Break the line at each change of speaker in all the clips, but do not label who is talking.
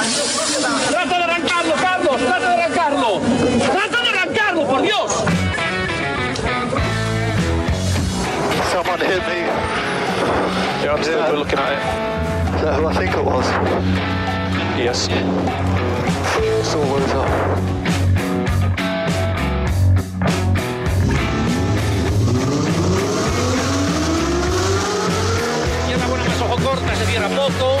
¡Trata de arrancarlo, Carlos! ¡Trata de arrancarlo! ¡Trata de arrancarlo, por Dios!
Someone hit me.
Yeah, I'm still looking at it.
Is that who I think it was?
Yes.
It's all
ojo corta, se cierra poco.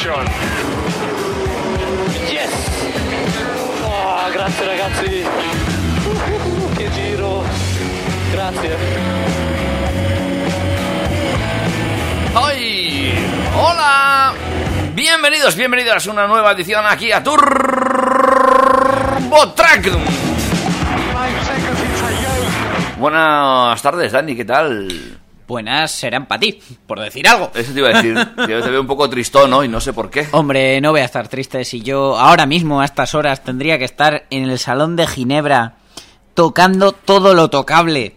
position.
Yes! Oh, grazie ragazzi! Uh, che giro! Grazie!
¡Hoy! ¡Hola! Bienvenidos, bienvenidos a una nueva edición aquí a Turbo Track. Buenas tardes, Dani, ¿qué tal?
Buenas serán para ti, por decir algo.
Eso te iba a decir. Yo te veo un poco tristón hoy, no sé por qué.
Hombre, no voy a estar triste si yo ahora mismo a estas horas tendría que estar en el salón de Ginebra tocando todo lo tocable,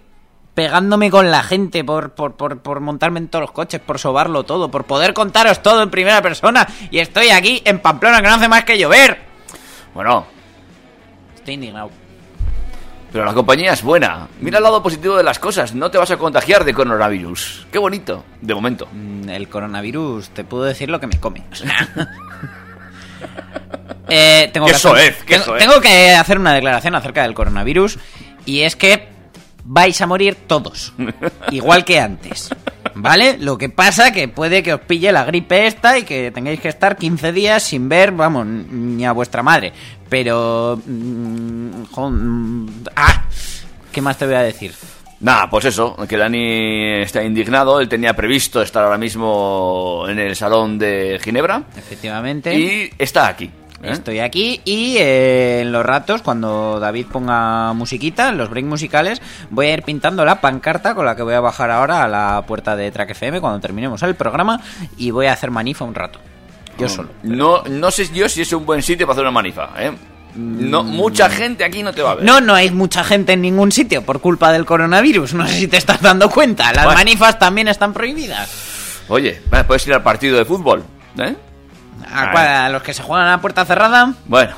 pegándome con la gente por, por, por, por montarme en todos los coches, por sobarlo todo, por poder contaros todo en primera persona y estoy aquí en Pamplona que no hace más que llover.
Bueno,
Estoy indignado.
Pero la compañía es buena. Mira el lado positivo de las cosas. No te vas a contagiar de coronavirus. Qué bonito, de momento.
Mm, El coronavirus, te puedo decir lo que me come. Eh, tengo, que hacer, tengo que hacer una declaración acerca del coronavirus y es que vais a morir todos, igual que antes. ¿Vale? Lo que pasa que puede que os pille la gripe esta y que tengáis que estar 15 días sin ver, vamos, ni a vuestra madre. Pero... mm, jo- mm, ¡Ah! ¿Qué más te voy a decir?
Nada, pues eso, que Dani está indignado. Él tenía previsto estar ahora mismo en el salón de Ginebra.
Efectivamente.
Y está aquí. ¿Eh?
Estoy aquí y eh, en los ratos, cuando David ponga musiquita, en los breaks musicales, voy a ir pintando la pancarta con la que voy a bajar ahora a la puerta de Track FM cuando terminemos el programa y voy a hacer manifa un rato. Yo solo.
No, no sé yo si es un buen sitio para hacer una manifa, ¿eh? No, mucha gente aquí no te va a ver.
No, no hay mucha gente en ningún sitio por culpa del coronavirus. No sé si te estás dando cuenta. Las
Bueno.
manifas también están prohibidas.
Oye, puedes ir al partido de fútbol, ¿eh?
¿A, cuál? ¿A los que se juegan a puerta cerrada?
Bueno.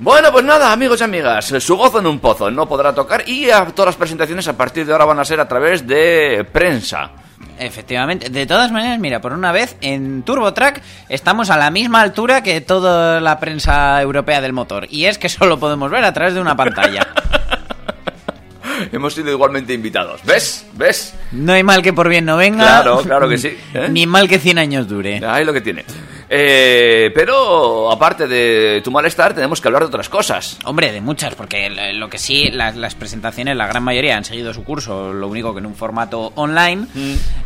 Bueno, pues nada, amigos y amigas, su gozo en un pozo no podrá tocar y a todas las presentaciones a partir de ahora van a ser a través de prensa.
Efectivamente. De todas maneras, mira, por una vez en TurboTrack estamos a la misma altura que toda la prensa europea del motor. Y es que solo podemos ver a través de una pantalla.
Hemos sido igualmente invitados. ¿Ves? ¿Ves?
No hay mal que por bien no venga.
Claro, claro que sí, ¿eh?
Ni mal que 100 años dure.
Ahí lo que tiene. Eh, pero aparte de tu malestar, tenemos que hablar de otras cosas.
Hombre, de muchas, porque lo que sí, las, las presentaciones, la gran mayoría han seguido su curso, lo único que en un formato online,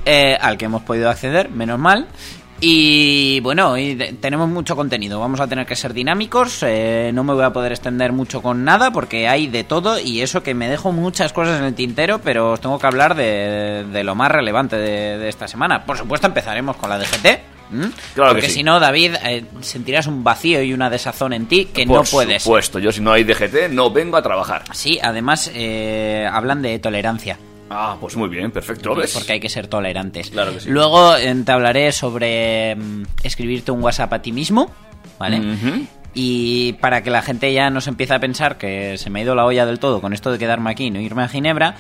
eh, al que hemos podido acceder, menos mal. Y bueno, y de- tenemos mucho contenido, vamos a tener que ser dinámicos, eh, no me voy a poder extender mucho con nada porque hay de todo y eso que me dejo muchas cosas en el tintero, pero os tengo que hablar de, de lo más relevante de, de esta semana. Por supuesto empezaremos con la DGT. ¿M?
Claro que
porque
sí.
si no, David, eh, sentirás un vacío y una desazón en ti que
Por
no puedes.
supuesto, yo si no hay DGT no vengo a trabajar.
Sí, además eh, hablan de tolerancia.
Ah, pues muy bien, perfecto, ¿ves?
Porque hay que ser tolerantes.
Claro que sí.
Luego eh, te hablaré sobre mm, escribirte un WhatsApp a ti mismo, ¿vale? Y para que la gente ya no se empiece a pensar que se me ha ido la olla del todo con esto de quedarme aquí y no irme a Ginebra,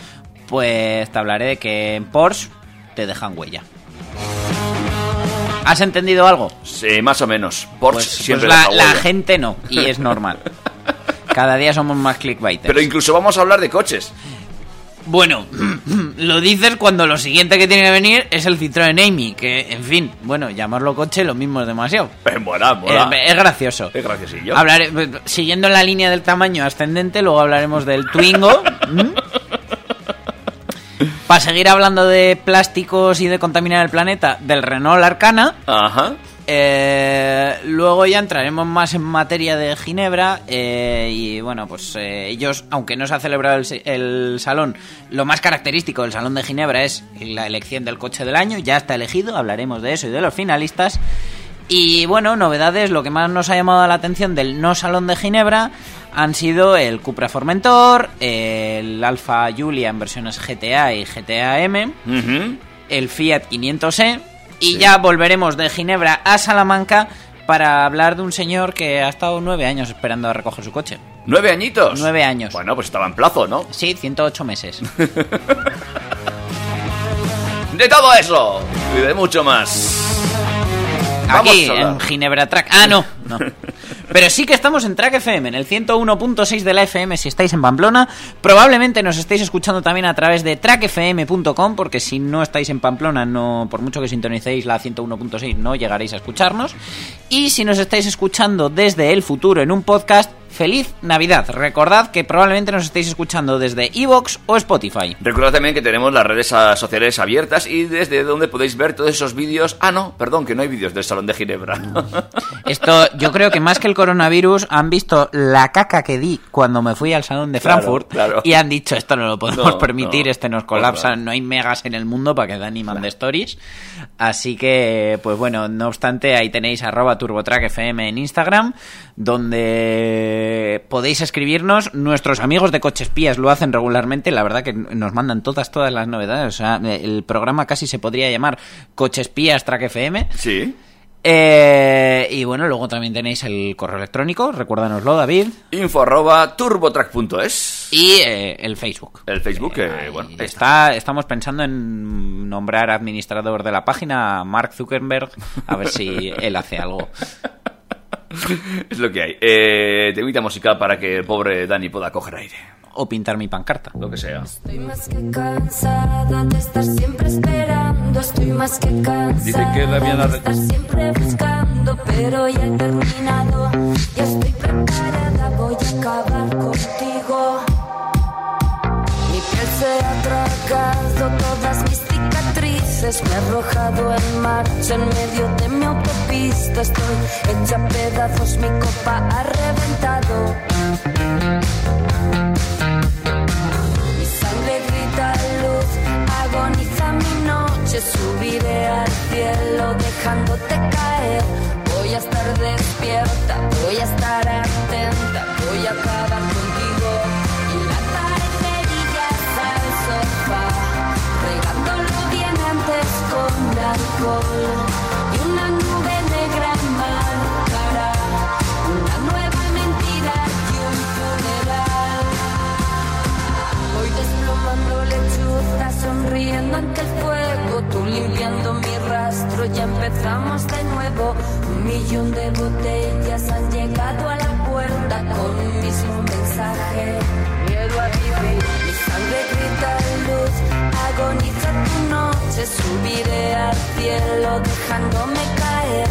pues te hablaré de que en Porsche te dejan huella. ¿Has entendido algo?
Sí, más o menos. Porsche
Pues,
siempre
pues la, la gente no, y es normal. Cada día somos más clickbaiters.
Pero incluso vamos a hablar de coches.
Bueno, lo dices cuando lo siguiente que tiene que venir es el Citroën Amy, que, en fin, bueno, llamarlo coche lo mismo es demasiado.
Eh, mola, mola.
Eh, es gracioso.
Es graciosillo.
Hablaré, siguiendo la línea del tamaño ascendente, luego hablaremos del Twingo. Para seguir hablando de plásticos y de contaminar el planeta, del Renault Arcana.
Ajá.
Eh, luego ya entraremos más en materia de Ginebra eh, y bueno, pues eh, ellos, aunque no se ha celebrado el, el salón, lo más característico del salón de Ginebra es la elección del coche del año, ya está elegido, hablaremos de eso y de los finalistas. Y bueno, novedades, lo que más nos ha llamado la atención del no salón de Ginebra han sido el Cupra Formentor, el Alfa Giulia en versiones GTA y GTA M, el Fiat 500e y ya volveremos de Ginebra a Salamanca para hablar de un señor que ha estado nueve años esperando a recoger su coche.
¿Nueve añitos?
Nueve años.
Bueno, pues estaba en plazo, ¿no?
Sí, 108 meses.
De todo eso y de mucho más.
Aquí, en Ginebra Track. Ah, no, no. Pero sí que estamos en Track FM, en el 101.6 de la FM si estáis en Pamplona. Probablemente nos estáis escuchando también a través de trackfm.com, porque si no estáis en Pamplona, no por mucho que sintonicéis la 101.6, no llegaréis a escucharnos. Y si nos estáis escuchando desde el futuro en un podcast, feliz Navidad. Recordad que probablemente nos estáis escuchando desde Evox o Spotify.
Recordad también que tenemos las redes sociales abiertas y desde donde podéis ver todos esos vídeos. Ah, no, perdón, que no hay vídeos del Salón de Ginebra.
Esto, yo creo que más que el coronavirus, han visto la caca que di cuando me fui al salón de Frankfurt
claro.
y han dicho esto no lo podemos
No,
permitir,
no,
este nos colapsa,
no.
no hay megas en el mundo para que Dani mande stories. Así que, pues bueno, no obstante, ahí tenéis arroba turbotrackfm en Instagram, donde podéis escribirnos. Nuestros amigos de Cochespías lo hacen regularmente, la verdad que nos mandan todas, todas las novedades. O sea, el programa casi se podría llamar Cochespías Track FM.
sí.
Eh, y bueno, luego también tenéis el correo electrónico, recuérdanoslo, David.
Info arroba turbotrack.es.
Y eh, el Facebook.
El Facebook,
Ahí
bueno, está,
estamos pensando en nombrar administrador de la página a Mark Zuckerberg, a ver si él hace algo.
Es lo que hay. Eh, temita musical para que el pobre Dani pueda coger aire.
O pintar mi pancarta.
Lo que sea.
Estoy más que cansada de estar siempre esperando. Estoy más que cansada
Dice que Damiana-
de estar siempre buscando, pero ya he terminado. Ya estoy preparada, voy a acabar contigo. Mi piel se ha tragado todas Me he arrojado en marcha en medio de mi autopista. Estoy hecha a pedazos, mi copa ha reventado. Mi sangre grita luz, agoniza mi noche, subiré al cielo dejándote caer. Voy a estar despierta, voy a estar atenta, voy a acabar Miedo a vivir, mi sangre grita luz, agoniza tu noche, subiré al cielo dejándome caer.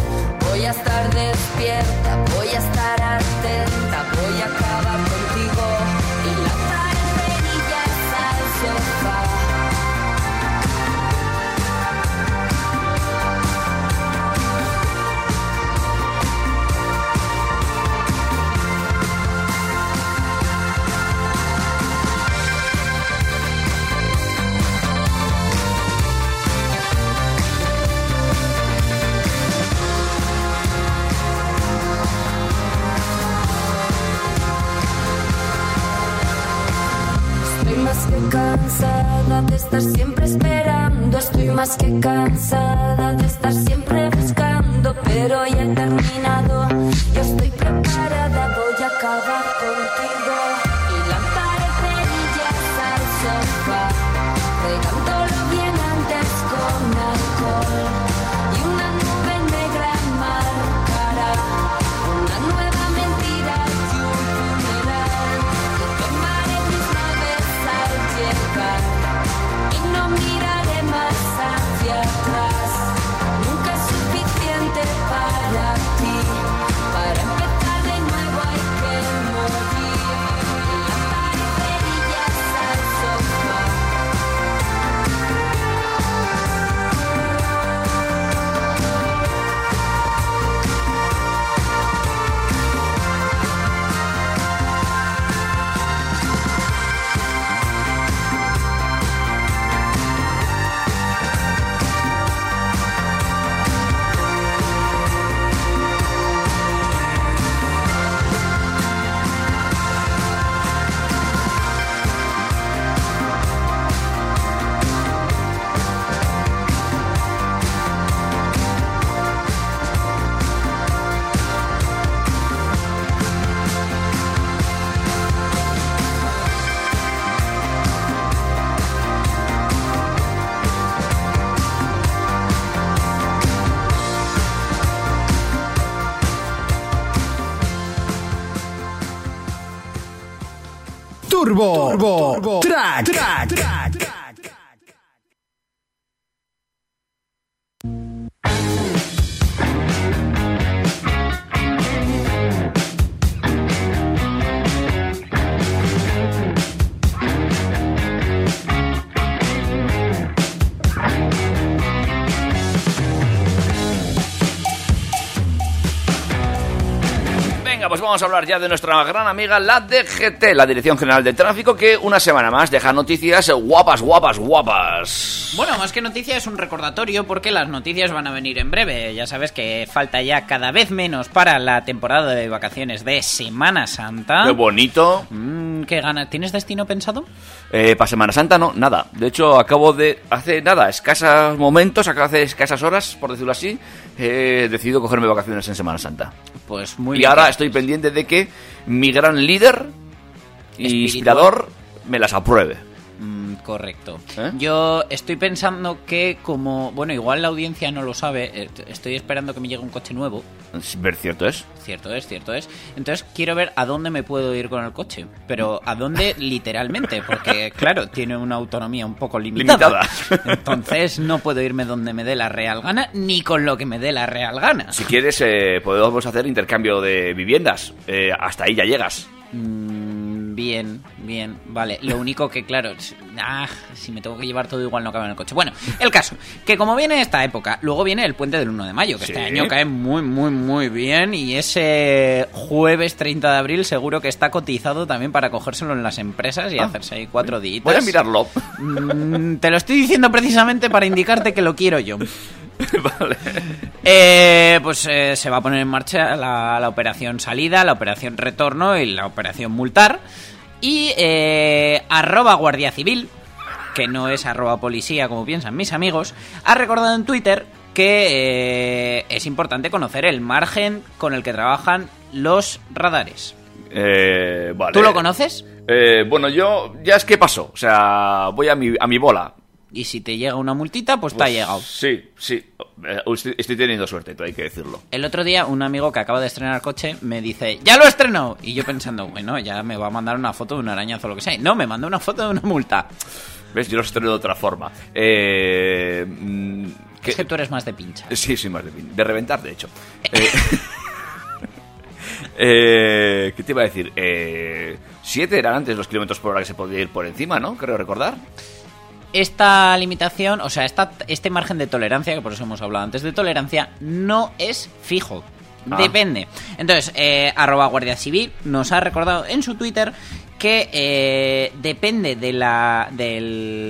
Voy a estar despierta, voy a estar atenta, voy a acabar contigo que cansada de estar siempre buscando. Pero ya he
Turbo, Turbo, Track, Track, Track.
Vamos a hablar ya de nuestra gran amiga, la DGT, la Dirección General de Tráfico, que una semana más deja noticias guapas, guapas, guapas.
Bueno, más que noticia es un recordatorio porque las noticias van a venir en breve. Ya sabes que falta ya cada vez menos para la temporada de vacaciones de Semana Santa.
Qué bonito.
Mm, ¿Qué gana? ¿Tienes destino pensado?
Eh, para Semana Santa no, nada. De hecho, acabo de, hace nada, escasos momentos, hace escasas horas, por decirlo así, he decidido cogerme vacaciones en Semana Santa.
Pues muy
y
bien.
ahora estoy pendiente de que mi gran líder y inspirador me las apruebe.
Mm, correcto.
¿Eh?
Yo estoy pensando que como... Bueno, igual la audiencia no lo sabe. eh, Estoy esperando que me llegue un coche nuevo.
Ver cierto es.
Cierto es, cierto es. Entonces quiero ver a dónde me puedo ir con el coche. Pero a dónde literalmente, porque claro, tiene una autonomía un poco limitada.
Limitada.
Entonces no puedo irme donde me dé la real gana, ni con lo que me dé la real gana.
Si quieres, eh, podemos hacer intercambio de viviendas. Eh, hasta ahí ya llegas.
Mm, bien, bien, vale. Lo único que, claro, ah, si me tengo que llevar todo igual no cabe en el coche. Bueno, el caso, que como viene esta época, luego viene el puente del 1 de mayo, que
Sí.
este año cae muy, muy, muy bien. Y ese jueves 30 de abril seguro que está cotizado también para cogérselo en las empresas y hacerse ahí cuatro días.
Voy a mirarlo.
Mm, te lo estoy diciendo precisamente para indicarte que lo quiero yo.
vale.
Eh, pues eh, se va a poner en marcha la, la operación salida, la operación retorno y la operación multar. Y eh, arroba guardia civil, que no es arroba policía como piensan mis amigos, ha recordado en Twitter que eh, es importante conocer el margen con el que trabajan los radares.
Eh, vale.
¿Tú lo conoces?
Eh, bueno, yo ya es que pasó. O sea, voy a mi, a mi bola.
Y si te llega una multita, pues te ha
Pues,
llegado.
Sí, sí. Eh, Estoy, teniendo suerte, hay que decirlo.
El otro día un amigo que acaba de estrenar coche me dice, ¡ya lo estrenó! Y yo pensando, bueno, ya me va a mandar una foto de un arañazo o lo que sea. Y No, me mandó una foto de una multa.
¿Ves? Yo lo estreno de otra forma. Eh, mm, que-
Es que tú eres más de pincha.
Sí, sí, más de, pin- de reventar, de hecho. Eh, eh, ¿Qué te iba a decir? Eh, siete eran antes los kilómetros por hora que se podía ir por encima, ¿no? Creo recordar.
Esta limitación, o sea, esta, este margen de tolerancia, que por eso hemos hablado antes de tolerancia, no es fijo.
Ah.
Depende. Entonces, eh, arroba Guardia Civil nos ha recordado en su Twitter que eh, depende de la, de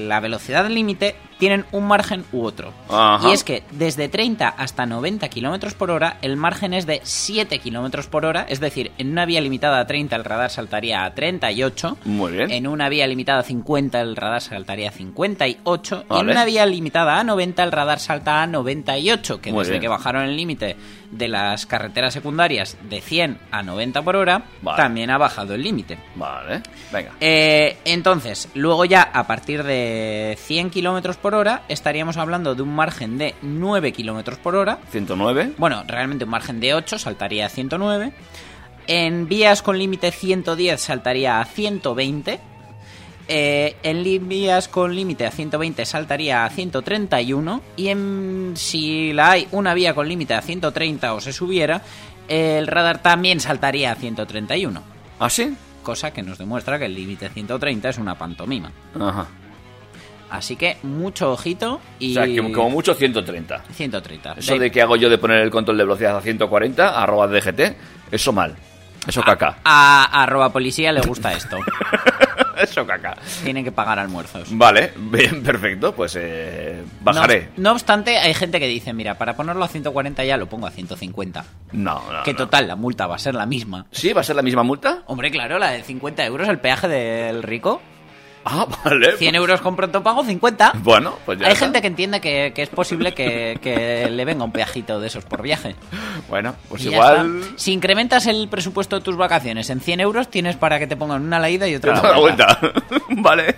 la velocidad límite, tienen un margen u otro.
Ajá.
Y es que desde 30 hasta 90 kilómetros por hora, el margen es de 7 kilómetros por hora. Es decir, en una vía limitada a 30, el radar saltaría a 38.
Muy bien.
En una vía limitada a 50, el radar saltaría a 58. Y en
Vale.
una vía limitada a 90, el radar salta a 98. Que
Muy
desde
bien.
que bajaron el límite de las carreteras secundarias de 100 a 90 por hora,
Vale.
también ha bajado el límite.
Vale, venga.
Eh, entonces, luego ya a partir de 100 kilómetros por hora, estaríamos hablando de un margen de 9 kilómetros por hora.
109.
Bueno, realmente un margen de 8 saltaría a 109. En vías con límite 110 saltaría a 120. Eh, en vías con límite a 120 saltaría a 131. Y en si la hay una vía con límite a 130 o se subiera, el radar también saltaría a 131.
¿Ah, sí?
Cosa que nos demuestra que el límite 130 es una pantomima.
Ajá.
Así que mucho ojito y...
O sea, que como mucho 130.
130.
Eso
De-
de que hago yo de poner el control de velocidad a 140, arroba DGT, eso mal. Eso caca.
A arroba policía le gusta esto.
Eso caca.
Tienen que pagar almuerzos.
Vale, bien, perfecto, pues eh, bajaré.
No, no obstante, hay gente que dice, mira, para ponerlo a 140 ya lo pongo a 150.
No, no.
que
no.
total, la multa va a ser la misma.
¿Sí? ¿Va a ser la misma multa?
Hombre, claro, la de 50 euros, el peaje del rico.
Ah, vale.
100 euros con pronto pago, 50.
Bueno, pues ya
Hay
está.
gente que entiende que, que es posible que, que le venga un peajito de esos por viaje.
Bueno, pues
Y
igual...
Si incrementas el presupuesto de tus vacaciones en 100 euros, tienes para que te pongan una a la ida y otra a la vuelta.
vuelta. vale.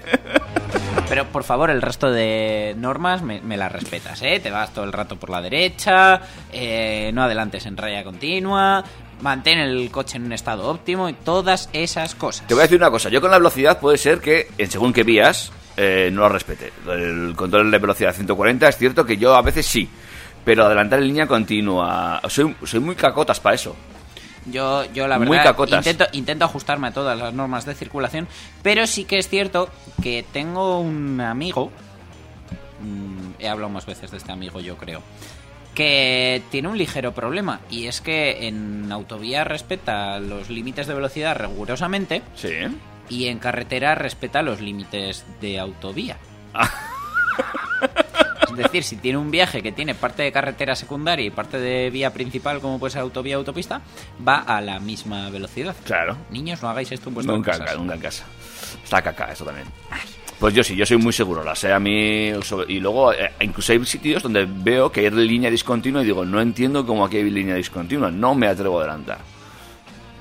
Pero por favor, el resto de normas me, me las respetas, ¿eh? Te vas todo el rato por la derecha, eh, no adelantes en raya continua, mantén el coche en un estado óptimo y todas esas cosas.
Te voy a decir una cosa, yo con la velocidad puede ser que, en según qué vías, eh, no lo respete. El control de velocidad 140 es cierto que yo a veces sí, pero adelantar en línea continua... Soy, soy muy cacotas para eso.
Yo, yo la verdad intento, intento ajustarme a todas las normas de circulación, pero sí que es cierto que tengo un amigo, mm, he hablado más veces de este amigo yo creo, que tiene un ligero problema y es que en autovía respeta los límites de velocidad rigurosamente
Sí.
y en carretera respeta los límites de autovía. Es decir, si tiene un viaje que tiene parte de carretera secundaria y parte de vía principal, como puede ser autovía o autopista, va a la misma velocidad.
Claro.
Niños, no hagáis esto en vuestras
Nunca,
casas.
nunca en casa. Está caca eso también. Pues yo sí, yo soy muy seguro, la sé a mí. sobre- Y luego, eh, incluso hay sitios donde veo que hay línea discontinua y digo, no entiendo cómo aquí hay línea discontinua, no me atrevo a adelantar.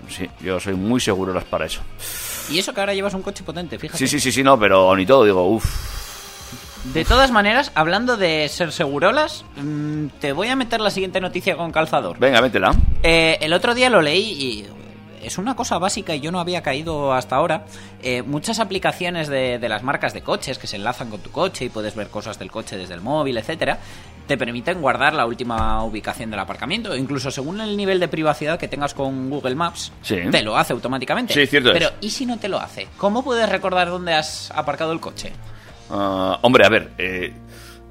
Sí, yo soy muy seguro las para eso.
Y eso que ahora llevas un coche potente, fíjate.
Sí, sí, sí, sí, no, pero ni todo, digo, uff.
De todas maneras, hablando de ser segurolas, mm, te voy a meter la siguiente noticia con calzador.
Venga, métela.
Eh, el otro día lo leí y es una cosa básica y yo no había caído hasta ahora. Eh, muchas aplicaciones de, de las marcas de coches que se enlazan con tu coche y puedes ver cosas del coche desde el móvil, etcétera, te permiten guardar la última ubicación del aparcamiento. Incluso según el nivel de privacidad que tengas con Google Maps,
Sí.
te lo hace automáticamente.
Sí, cierto es.
Pero ¿y si no te lo hace? ¿Cómo puedes recordar dónde has aparcado el coche?
Ah, hombre, a ver, eh,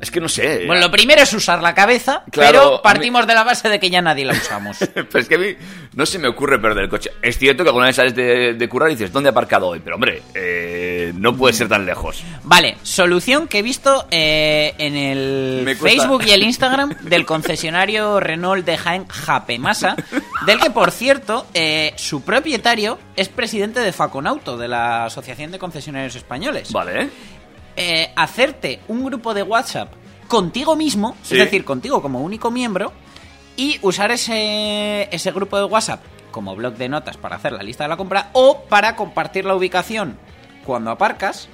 es que no sé.
Bueno, lo primero es usar la cabeza,
Claro,
pero
mí-
partimos de la base de que ya nadie la usamos.
Pero es que a mí no se me ocurre perder el coche. Es cierto que alguna vez sales de, de currar y dices, ¿dónde he aparcado hoy? Pero hombre, eh, no puede ser tan lejos.
Vale, solución que he visto eh, en el. Facebook y el Instagram del concesionario Renault de Jaén Japemasa, del que, por cierto, eh, su propietario es presidente de Faconauto, de la Asociación de Concesionarios Españoles.
Vale, ¿eh?
Hacerte un grupo de WhatsApp contigo mismo,
Sí.
es decir, contigo como único miembro, y usar ese, ese grupo de WhatsApp como blog de notas para hacer la lista de la compra o para compartir la ubicación cuando aparcas.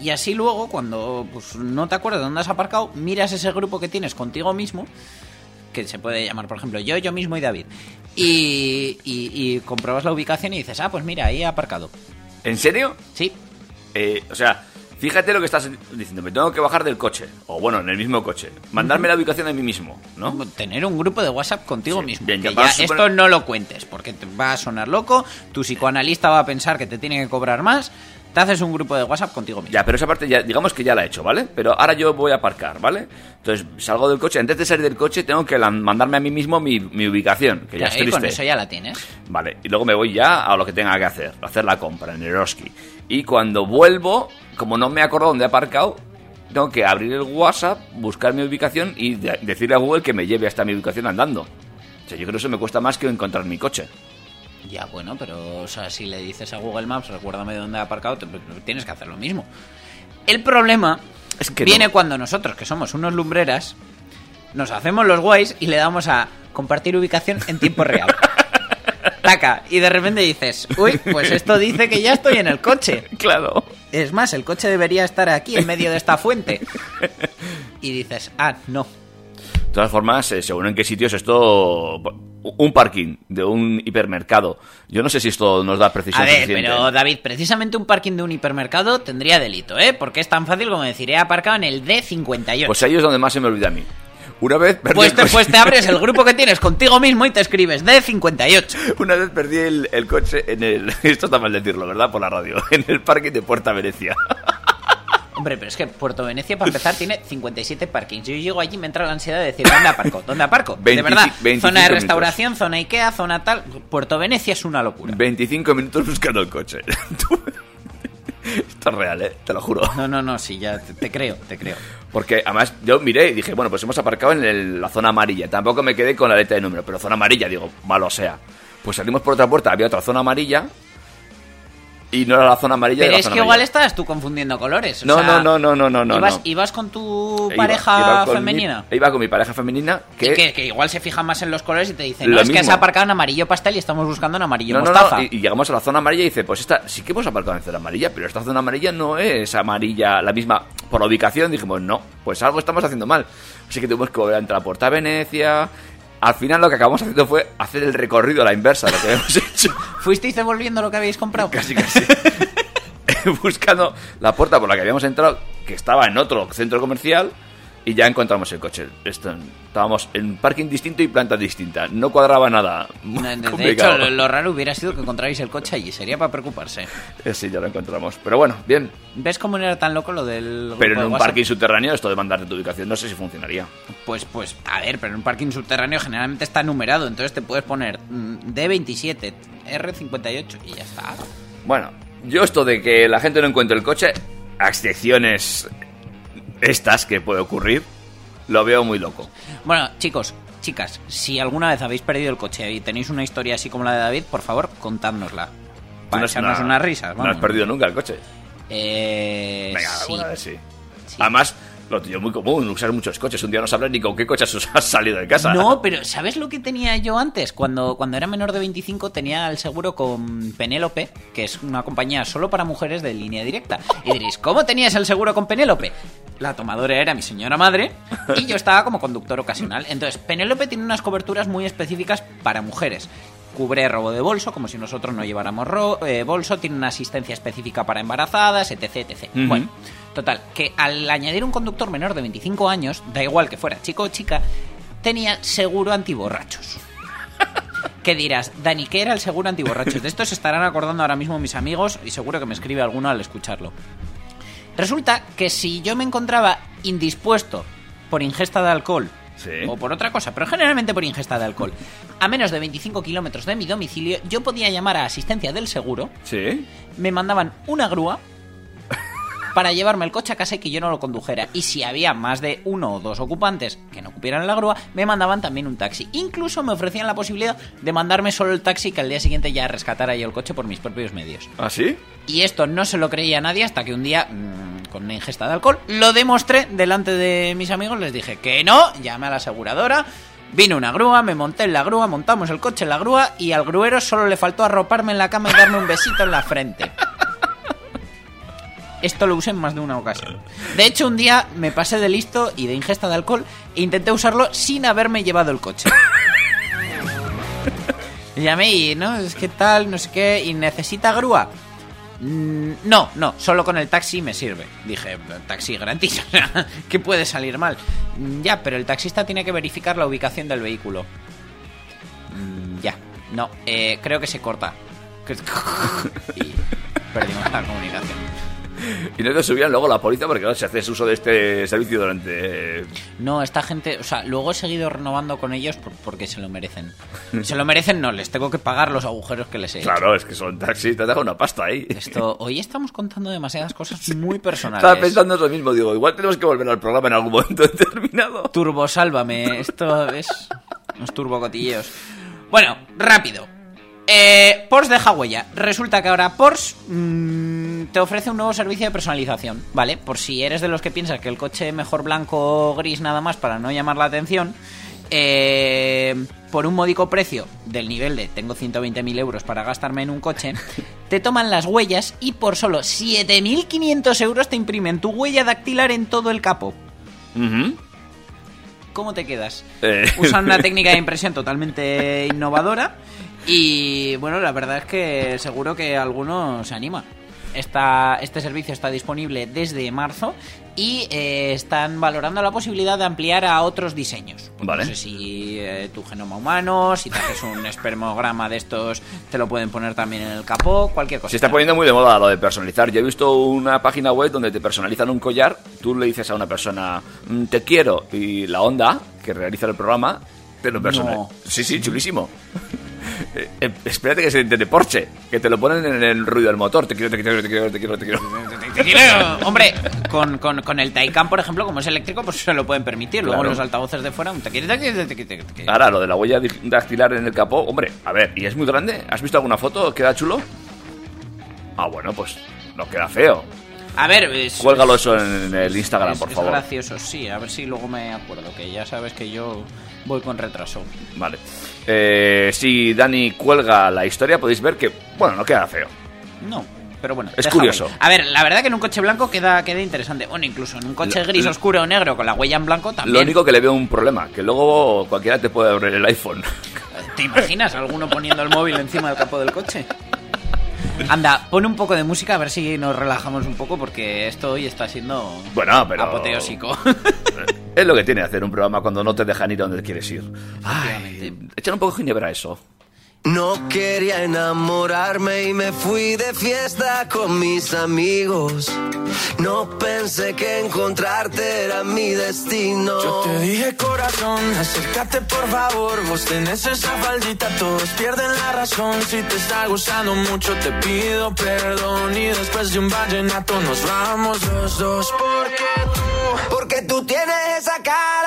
Y así luego, cuando pues, no te acuerdas de dónde has aparcado, miras ese grupo que tienes contigo mismo, que se puede llamar, por ejemplo, yo, yo mismo y David, y, y, y compruebas la ubicación y dices, ah, pues mira, ahí he aparcado.
¿En serio?
Sí,
Eh, o sea, fíjate lo que estás diciendo. Me tengo que bajar del coche. O bueno, en el mismo coche. Mandarme la ubicación a mí mismo, ¿no?
tener un grupo de WhatsApp contigo
Sí,
mismo.
bien,
que
ya suponer-
esto no lo cuentes, porque te va a sonar loco, tu psicoanalista va a pensar que te tiene que cobrar más, te haces un grupo de WhatsApp contigo mismo.
Ya, pero esa parte ya, digamos que ya la he hecho, ¿vale? Pero ahora yo voy a aparcar, ¿vale? Entonces salgo del coche. Antes de salir del coche tengo que la- mandarme a mí mismo mi, mi ubicación, que ya,
Ya,
es
y
triste.
con eso ya la tienes.
Vale, y luego me voy ya a lo que tenga que hacer, hacer la compra en Eroski. Y cuando vuelvo, como no me acuerdo dónde he aparcado, tengo que abrir el WhatsApp, buscar mi ubicación y de- decirle a Google que me lleve hasta mi ubicación andando. O sea, yo creo que eso me cuesta más que encontrar mi coche.
Ya, bueno, pero o sea, si le dices a Google Maps, recuérdame dónde he aparcado, tienes que hacer lo mismo. El problema
Es que
viene
no.
cuando nosotros, que somos unos lumbreras, nos hacemos los guays y le damos a compartir ubicación en tiempo real. Taca, y de repente dices, uy, pues esto dice que ya estoy en el coche.
Claro.
Es más, el coche debería estar aquí, en medio de esta fuente. Y dices, ah, no.
De todas formas, eh, según en qué sitios esto... Un parking de un hipermercado. Yo no sé si esto nos da
A
precisión
ver,
suficiente.
pero David, precisamente un parking de un hipermercado tendría delito, ¿eh? Porque es tan fácil como decir, he aparcado en el D58.
Pues ahí es donde más se me olvida a mí. Una vez perdí
Pues
el coche-
pues te abres el grupo que tienes contigo mismo y te escribes D58.
Una vez perdí el, el coche en el... Esto está mal decirlo, ¿verdad? Por la radio. En el parking de Puerta Venecia.
Hombre, pero es que Puerto Venecia, para empezar, tiene 57 parkings. Yo llego allí y me entra la ansiedad de decir, ¿dónde aparco? ¿Dónde aparco? de
25
verdad,
25
zona de
minutos.
restauración, zona Ikea, zona tal. Puerto Venecia es una locura.
25 minutos buscando el coche. Esto es real, ¿eh? Te lo juro.
No, no, no, sí, ya te, te creo, te creo.
Porque además yo miré y dije, bueno, pues hemos aparcado en el- la zona amarilla. Tampoco me quedé con la letra de número, pero zona amarilla, digo, malo sea. Pues salimos por otra puerta, había otra zona amarilla y no era la zona amarilla de
Pero
la
es
zona
que igual estás tú confundiendo colores. o
No,
sea,
no, no, no, no, no, no,
¿ibas,
no.
ibas con tu pareja
iba con mi-
femenina?
iba con mi pareja femenina que...
Que, que igual se fijan más en los colores y te dicen, no, es que has
mismo.
aparcado en amarillo pastel y estamos buscando en amarillo
no,
mostaza.
no, y, y llegamos a la zona amarilla y dice, pues esta sí que hemos aparcado en zona amarilla, pero esta zona amarilla no es amarilla, la misma, por la ubicación, dijimos, no, pues algo estamos haciendo mal. Así que tuvimos que volver a entrar a Puerta Venecia, Al final lo que acabamos haciendo fue hacer el recorrido a la inversa de lo que habíamos hecho.
¿Fuisteis devolviendo lo que habéis comprado?
Casi, casi. Buscando la puerta por la que habíamos entrado, que estaba en otro centro comercial, y ya encontramos el coche. Esto, estábamos en parking distinto y planta distinta. No cuadraba nada. Muy
De-
complicado.
hecho, lo, lo raro hubiera sido que encontráis el coche allí. Sería para preocuparse.
Eh, Sí, ya lo encontramos. Pero bueno, bien.
¿Ves cómo no era tan loco lo del.
Pero en
de
un
WhatsApp?
parking subterráneo, esto de mandarte tu ubicación, no sé si funcionaría.
Pues, pues, a ver, pero en un parking subterráneo generalmente está numerado. Entonces te puedes poner mm, D27, R58 y ya está.
Bueno, yo esto de que la gente no encuentre el coche, a excepciones estas que puede ocurrir, lo veo muy loco.
Bueno, chicos, chicas, si alguna vez habéis perdido el coche y tenéis una historia así como la de David, por favor, contádnosla. Para
no
echarnos
no-
unas risas,
No
vamos.
has perdido nunca el coche.
Eh,
Venga,
sí.
vez sí.
Sí.
Además, lo tuyo muy común, usar muchos coches. Un día no sabrás ni con qué coches has salido de casa.
No, pero ¿sabes lo que tenía yo antes? Cuando, cuando era menor de 25 tenía el seguro con Penélope, que es una compañía solo para mujeres de línea directa. Y diréis, ¿cómo tenías el seguro con Penélope? La tomadora era mi señora madre y yo estaba como conductor ocasional. Entonces, Penélope tiene unas coberturas muy específicas para mujeres. Cubre robo de bolso, como si nosotros no lleváramos ro- eh, bolso, tiene una asistencia específica para embarazadas, etc. etc. Bueno, total, que al añadir un conductor menor de 25 años, da igual que fuera chico o chica, tenía seguro antiborrachos. ¿Qué dirás? Dani, ¿qué era el seguro antiborrachos? De esto se estarán acordando ahora mismo mis amigos y seguro que me escribe alguno al escucharlo. Resulta que si yo me encontraba indispuesto por ingesta de alcohol
Sí.
o por otra cosa, pero generalmente por ingesta de alcohol, a menos de 25 kilómetros de mi domicilio, yo podía llamar a asistencia del seguro,
Sí.
me mandaban una grúa para llevarme el coche a casa y que yo no lo condujera. Y si había más de uno o dos ocupantes que no cupieran la grúa, me mandaban también un taxi. Incluso me ofrecían la posibilidad de mandarme solo el taxi que al día siguiente ya rescatara yo el coche por mis propios medios.
¿Ah, sí?
Y esto no se lo creía nadie hasta que un día, mm, con una ingesta de alcohol, lo demostré delante de mis amigos. Les dije que no, llamé a la aseguradora. Vino una grúa, me monté en la grúa, montamos el coche en la grúa y al gruero solo le faltó arroparme en la cama y darme un besito en la frente. Esto lo usé en más de una ocasión. De hecho, un día me pasé de listo y de ingesta de alcohol e intenté usarlo sin haberme llevado el coche. Llamé y, no, es que tal, no sé qué, y necesita grúa. Mm, No, no, solo con el taxi me sirve. Dije, taxi gratis, ¿qué puede salir mal? "Mm, Ya, pero el taxista tiene que verificar la ubicación del vehículo. "Mm, Ya, no, eh, creo que se corta. Y perdimos la comunicación.
Y no te subían luego la policía porque, claro, si haces uso de este servicio durante...
No, esta gente, o sea, luego he seguido renovando con ellos por- porque se lo merecen. Se lo merecen, no, les tengo que pagar los agujeros que les he hecho.
Claro, es que son taxis, te dejan una pasta ahí.
Esto, hoy estamos contando demasiadas cosas muy personales.
Estaba pensando eso mismo, digo, igual tenemos que volver al programa en algún momento determinado.
Turbo, sálvame. Esto es. Unos turbocotilleos. Bueno, rápido. Eh, Porsche deja huella. Resulta que ahora Porsche mm, te ofrece un nuevo servicio de personalización, ¿vale? Por si eres de los que piensas que el coche mejor blanco o gris nada más para no llamar la atención. eh, por un módico precio del nivel de tengo 120.000 euros para gastarme en un coche, te toman las huellas y por solo 7.500 euros te imprimen tu huella dactilar en todo el capó.
Ujú.
¿Cómo te quedas?
Eh.
Usan una técnica de impresión totalmente innovadora y bueno, la verdad es que seguro que alguno se anima. Esta, este servicio está disponible desde marzo y eh, están valorando la posibilidad de ampliar a otros diseños.
Vale.
No sé si eh, tu genoma humano, si te haces un espermograma de estos, te lo pueden poner también en el capó, cualquier cosa.
Se está poniendo muy de moda lo de personalizar. Yo he visto una página web donde te personalizan un collar. Tú le dices a una persona, "Mm, te quiero, y la onda que realiza el programa te lo personaliza.
No.
Sí, sí, chulísimo. Eh, eh, espérate que se entiende Porsche, que te lo ponen en el ruido del motor. Te quiero, te quiero, te quiero, te quiero, te quiero.
Te quiero- Hombre, con, con, con el Taycan, por ejemplo, como es eléctrico, pues se lo pueden permitir. Luego
Claro.
los altavoces de fuera, un te quiero, te quiero, te quiero, te quiero.
Ahora, lo de la huella dactilar en el capó, hombre, a ver, ¿y es muy grande? ¿Has visto alguna foto? ¿Queda chulo? Ah, bueno, pues no queda feo.
A ver, es,
Cuélgalo eso en el Instagram,
es-
por
es
favor.
gracioso, sí. A ver si luego me acuerdo, que ya sabes que yo voy con retraso.
Vale. Eh, si Dani cuelga la historia, podéis ver que, bueno, no queda feo.
No. pero bueno.
Es curioso.
ahí. A ver, la verdad que en un coche blanco queda, queda interesante. Bueno, incluso en un coche
Lo-
gris
lo-
oscuro o negro con la huella en blanco también.
Lo único que le veo un problema, que luego cualquiera te puede abrir el iPhone.
¿Te imaginas alguno poniendo el móvil encima del capó del coche? Anda, pon un poco de música a ver si nos relajamos un poco porque esto hoy está siendo
Bueno, pero...
apoteósico.
Es lo que tiene hacer un programa cuando no te dejan ir a donde quieres ir. Ay, échale un poco de ginebra a eso.
No quería enamorarme y me fui de fiesta con mis amigos. No pensé que encontrarte era mi destino.
Yo te dije corazón, acércate por favor, vos tenés esa faldita, todos pierden la razón. Si te está gustando mucho te pido perdón y después de un vallenato nos vamos los dos. Porque tú,
Porque tú tienes esa cara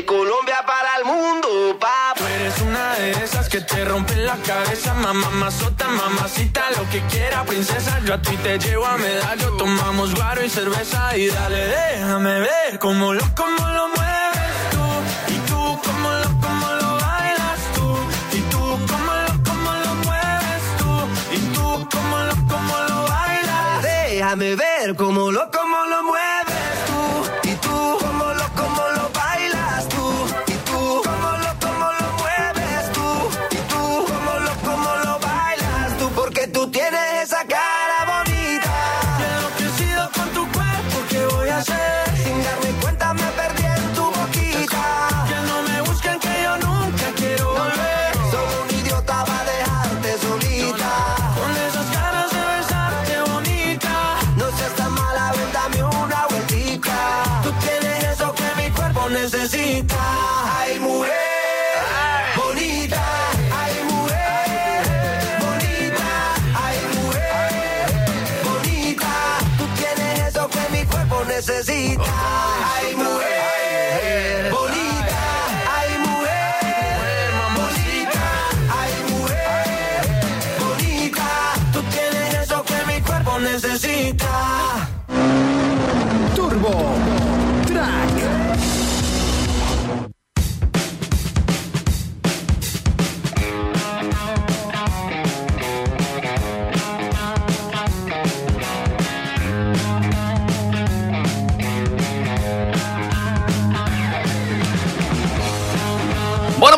De
Colombia para el mundo, papá.
Tú eres una de esas que te rompen la cabeza, mamá, mazota, mamacita, lo que quiera, princesa. Yo a ti te llevo a medallo, tomamos guaro y cerveza y dale, déjame ver cómo lo, cómo lo mueves tú. Y tú, cómo lo, cómo lo bailas tú. Y tú, cómo lo, cómo lo mueves tú. Y tú, cómo lo, cómo lo bailas.
Déjame ver cómo lo, cómo lo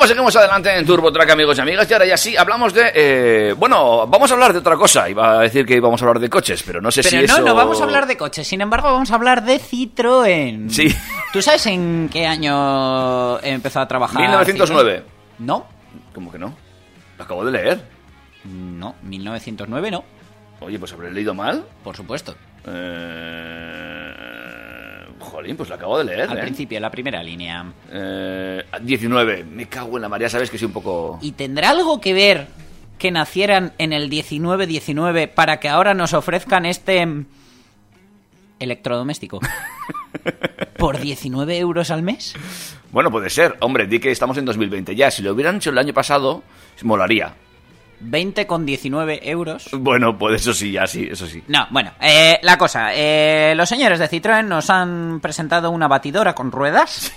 Bueno, pues seguimos adelante en Turbo Track, amigos y amigas. Y ahora ya sí, hablamos de... eh, bueno, vamos a hablar de otra cosa. Iba a decir que íbamos a hablar de coches, pero no sé
Pero
si
no,
eso...
no vamos a hablar de coches. Sin embargo, vamos a hablar de Citroën.
Sí.
¿Tú sabes en qué año empezó a trabajar?
1909.
Citroën? No,
¿Cómo que no? Lo acabo de leer.
no, 1909 no,
Oye, pues habré leído mal.
por supuesto.
Eh... Jolín, pues lo acabo de leer,
Al
¿eh?
principio, la primera línea.
Eh, 19. Me cago en la María, sabes que soy un poco...
¿Y tendrá algo que ver que nacieran en el 1919 para que ahora nos ofrezcan este electrodoméstico? ¿Por 19 euros al mes?
Bueno, puede ser. Hombre, di que estamos en 2020 ya. Si lo hubieran hecho el año pasado, molaría.
20 con 19 euros.
Bueno, pues eso sí, ya sí, eso sí.
No, bueno, eh, la cosa, eh, los señores de Citroën nos han presentado una batidora con ruedas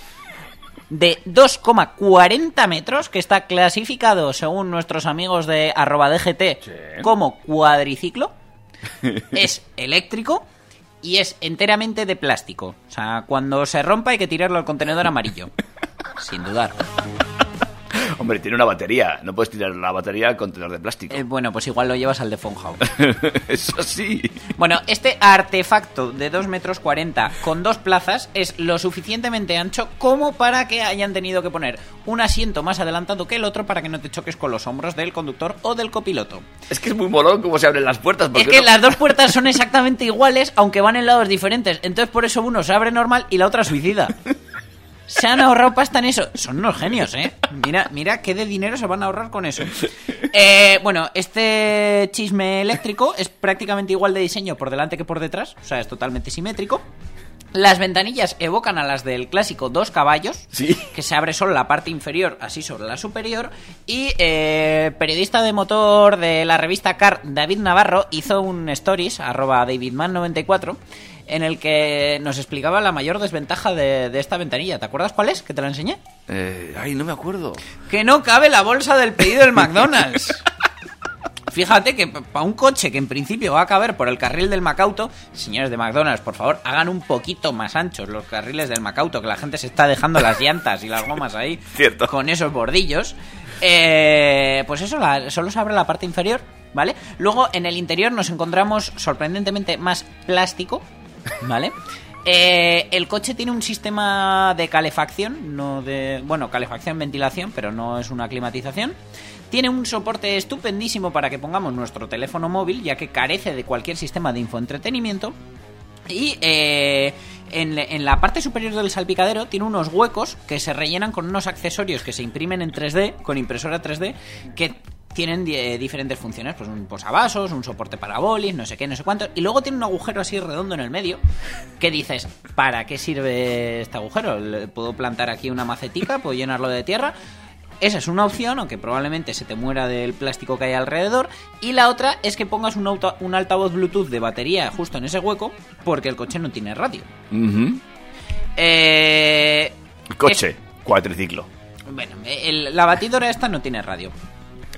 de 2,40 metros que está clasificado, según nuestros amigos de arroba DGT,
Sí.
como cuadriciclo. es eléctrico y es enteramente de plástico. O sea, cuando se rompa hay que tirarlo al contenedor amarillo. Sin dudar.
Hombre, tiene una batería. No puedes tirar la batería al contenedor de plástico.
Eh, bueno, pues igual lo llevas al de Funhouse.
eso sí.
Bueno, este artefacto de 2 metros 40 con dos plazas es lo suficientemente ancho como para que hayan tenido que poner un asiento más adelantado que el otro para que no te choques con los hombros del conductor o del copiloto.
Es que es muy molón cómo se abren las puertas.
Es que
no-
las dos puertas son exactamente iguales, aunque van en lados diferentes. Entonces por eso uno se abre normal y la otra suicida. Se han ahorrado pasta en eso. Son unos genios, ¿eh? Mira, mira qué de dinero se van a ahorrar con eso. Eh, bueno, este chisme eléctrico es prácticamente igual de diseño por delante que por detrás. O sea, es totalmente simétrico. Las ventanillas evocan a las del clásico dos caballos,
Sí.
que se abre solo la parte inferior, así sobre la superior. Y eh, periodista de motor de la revista Car, David Navarro, hizo un stories, arroba davidman94, en el que nos explicaba la mayor desventaja de, de esta ventanilla. ¿Te acuerdas cuál es? Que te la enseñé.
Eh, ay, no me acuerdo.
Que no cabe la bolsa del pedido del McDonald's. Fíjate que para un coche que en principio va a caber por el carril del Macauto, señores de McDonald's, por favor, hagan un poquito más anchos los carriles del Macauto, que la gente se está dejando las llantas y las gomas ahí
Cierto.
con esos bordillos. Eh, pues eso, la- solo se abre la parte inferior, ¿vale? Luego en el interior nos encontramos sorprendentemente más plástico, ¿vale? Eh, el coche tiene un sistema de calefacción, no de. Bueno, calefacción, ventilación, pero no es una climatización. Tiene un soporte estupendísimo para que pongamos nuestro teléfono móvil, ya que carece de cualquier sistema de infoentretenimiento. Y eh, en, la parte superior del salpicadero tiene unos huecos que se rellenan con unos accesorios que se imprimen en 3D, con impresora 3D, que tienen eh, diferentes funciones, pues un posavasos, un soporte para bolis, no sé qué, no sé cuánto, y luego tiene un agujero así redondo en el medio, que dices, ¿para qué sirve este agujero? ¿Le ¿Puedo plantar aquí una macetica? ¿Puedo llenarlo de tierra? Esa es una opción, aunque probablemente se te muera del plástico que hay alrededor. Y la otra es que pongas un, auto- un altavoz Bluetooth de batería justo en ese hueco, porque el coche no tiene radio. Eh,
Coche, cuatriciclo.
bueno, el- la batidora esta no tiene radio.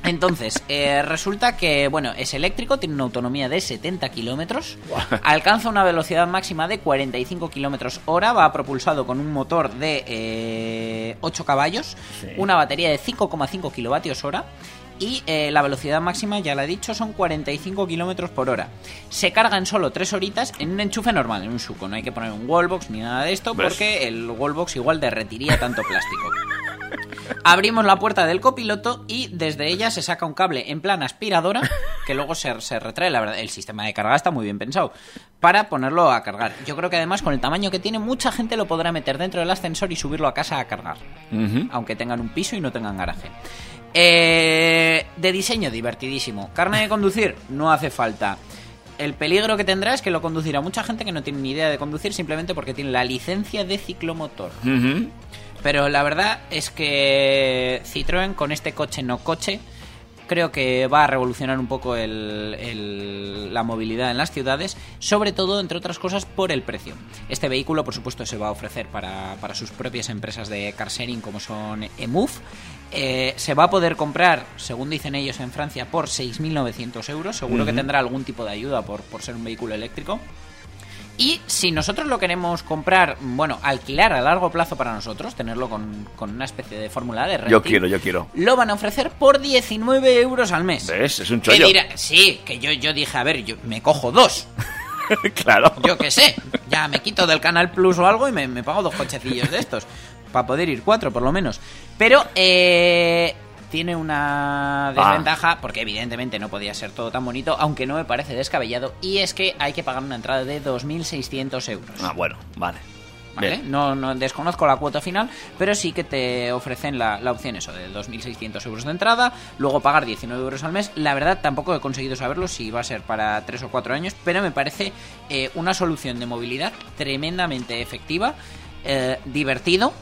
Entonces, eh, resulta que, bueno, es eléctrico, tiene una autonomía de 70 kilómetros, alcanza una velocidad máxima de 45 kilómetros hora, va propulsado con un motor de eh, 8 caballos,
Sí.
una batería de 5,5 kilovatios hora y eh, la velocidad máxima, ya la he dicho, son 45 kilómetros por hora. Se carga en solo 3 horitas en un enchufe normal, en un suco, no hay que poner un wallbox ni nada de esto
¿Ves?
porque el wallbox igual derretiría tanto plástico. Abrimos la puerta del copiloto y desde ella se saca un cable en plan aspiradora que luego se, se retrae. La verdad, el sistema de carga está muy bien pensado para ponerlo a cargar. Yo creo que además con el tamaño que tiene, mucha gente lo podrá meter dentro del ascensor y subirlo a casa a cargar. Aunque tengan un piso y no tengan garaje. Eh, de diseño, divertidísimo. Carne de conducir, no hace falta. El peligro que tendrá es que lo conducirá mucha gente que no tiene ni idea de conducir simplemente porque tiene la licencia de ciclomotor. Pero la verdad es que Citroën con este coche no coche creo que va a revolucionar un poco el- el- la movilidad en las ciudades, sobre todo, entre otras cosas, por el precio. Este vehículo, por supuesto, se va a ofrecer para, para sus propias empresas de car sharing como son Emove. Eh, se va a poder comprar, según dicen ellos en Francia, por 6.900 euros. Seguro que tendrá algún tipo de ayuda por, por ser un vehículo eléctrico. Y si nosotros lo queremos comprar, bueno, alquilar a largo plazo para nosotros, tenerlo con, con una especie de fórmula de renting,
Yo quiero, yo quiero.
lo van a ofrecer por 19 euros al mes.
¿Ves? Es un
Que
chollo.
dirá- sí, que yo, yo dije, a ver, yo me cojo dos,
claro.
yo qué sé, ya me quito del Canal Plus o algo y me, me pago dos cochecillos de estos, para poder ir cuatro por lo menos. Pero eh, tiene una desventaja, porque evidentemente no podía ser todo tan bonito, aunque no me parece descabellado, y es que hay que pagar una entrada de 2.600 euros.
Ah, bueno, vale.
¿vale? No, no desconozco la cuota final, pero sí que te ofrecen la, la opción eso de 2.600 euros de entrada, luego pagar 19 euros al mes. La verdad tampoco he conseguido saberlo si va a ser para 3 o 4 años, pero me parece eh, una solución de movilidad tremendamente efectiva, eh, divertido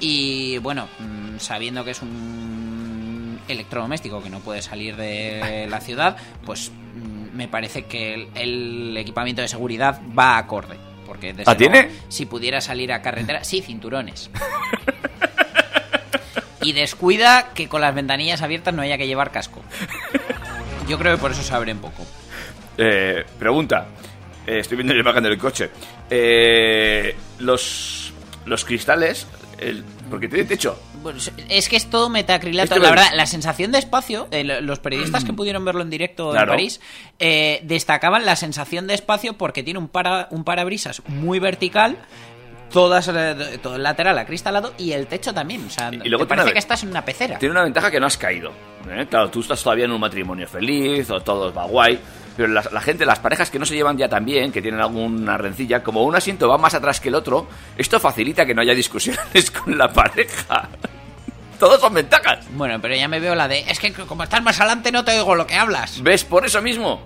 y bueno, mm, sabiendo que es un electrodoméstico que no puede salir de la ciudad, pues mm, me parece que el, el equipamiento de seguridad va acorde. Porque desde
¿Ah, tiene?
luego, si pudiera salir a carretera, sí, cinturones. y descuida que con las ventanillas abiertas no haya que llevar casco. Yo creo que por eso se abren poco.
Eh, pregunta. Eh, estoy viendo la imagen del coche. Eh, los, los cristales. El, porque tiene techo.
Bueno, es que es todo metacrilato. La verdad, la sensación de espacio, eh, lo- los periodistas que pudieron verlo en directo
Claro.
en París, eh, destacaban la sensación de espacio porque tiene un, para, un parabrisas muy vertical, todas, eh, todo el lateral acristalado y el techo también. O sea,
Y luego
te parece que estás en una pecera.
Tiene una ventaja que no has caído. ¿eh? Claro, tú estás todavía en un matrimonio feliz o todo va guay. Pero la, la gente, las parejas que no se llevan ya tan bien, que tienen alguna rencilla, como un asiento va más atrás que el otro, esto facilita que no haya discusiones con la pareja. Todos son ventajas.
Bueno, pero ya me veo la de. Es que como estás más adelante no te oigo lo que hablas.
¿Ves? Por eso mismo.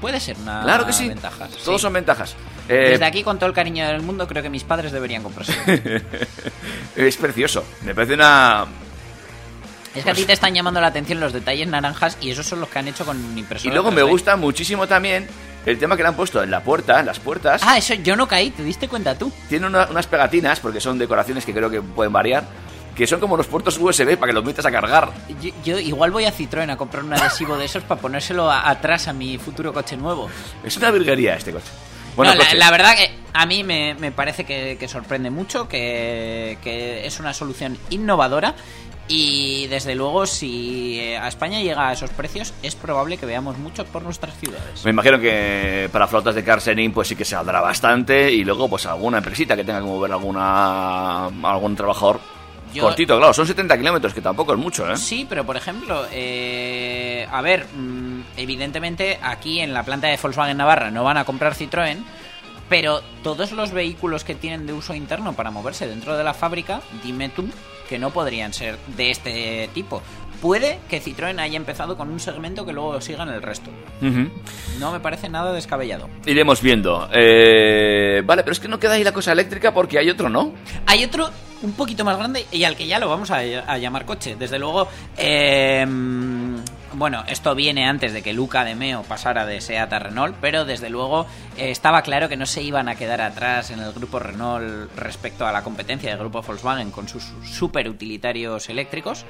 Puede ser una
Claro que sí.
ventaja.
Todos
sí.
son ventajas. Eh,
Desde aquí, con todo el cariño del mundo, creo que mis padres deberían comprarse.
es precioso. Me parece una.
Es que a ti te están llamando la atención los detalles naranjas y esos son los que han hecho con
Y
impresora.
luego me
3D.
gusta muchísimo también el tema que le han puesto en la puerta, en las puertas.
Ah, eso yo no caí, ¿te diste cuenta tú?
Tiene una- unas pegatinas, porque son decoraciones que creo que pueden variar, que son como los puertos USB para que los metas a cargar.
Yo, yo igual voy a Citroën a comprar un adhesivo de esos para ponérselo a- atrás a mi futuro coche nuevo.
Es una virguería este coche. Bueno,
No, la,
coche.
la verdad que a mí me, me parece que, que sorprende mucho, que, que es una solución innovadora y desde luego si eh, a España llega a esos precios es probable que veamos mucho por nuestras ciudades.
Me imagino que para flotas de Carsening pues sí que se saldrá bastante y luego pues alguna empresita que tenga que mover alguna algún trabajador
Yo-
cortito, claro, son 70 kilómetros que tampoco es mucho, ¿eh?
Sí, pero por ejemplo, eh, a ver, mm, evidentemente aquí en la planta de Volkswagen Navarra no van a comprar Citroën, pero todos los vehículos que tienen de uso interno para moverse dentro de la fábrica, dime tú que no podrían ser de este tipo. Puede que Citroën haya empezado con un segmento que luego siga en el resto. No me parece nada descabellado.
Iremos viendo. Eh, vale, pero es que no queda ahí la cosa eléctrica porque hay otro, ¿no?
Hay otro un poquito más grande y al que ya lo vamos a, a llamar coche. Desde luego, eh, bueno, esto viene antes de que Luca de Meo pasara de Seat a Renault, pero desde luego eh, estaba claro que no se iban a quedar atrás en el grupo Renault respecto a la competencia del grupo Volkswagen con sus super utilitarios eléctricos.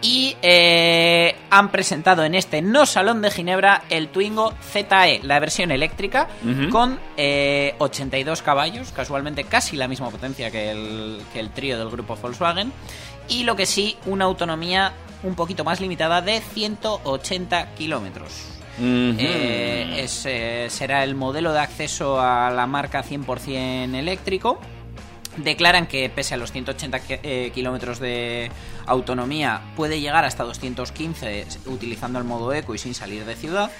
Y eh, han presentado en este no salón de Ginebra el Twingo ZE, la versión eléctrica, con eh, 82 caballos, casualmente casi la misma potencia que el, que el trío del grupo Volkswagen. Y lo que sí, una autonomía un poquito más limitada de 180 kilómetros. Eh, eh, será el modelo de acceso a la marca 100% eléctrico. Declaran que pese a los 180 ki- eh, kilómetros de autonomía puede llegar hasta 215 utilizando el modo eco y sin salir de ciudad.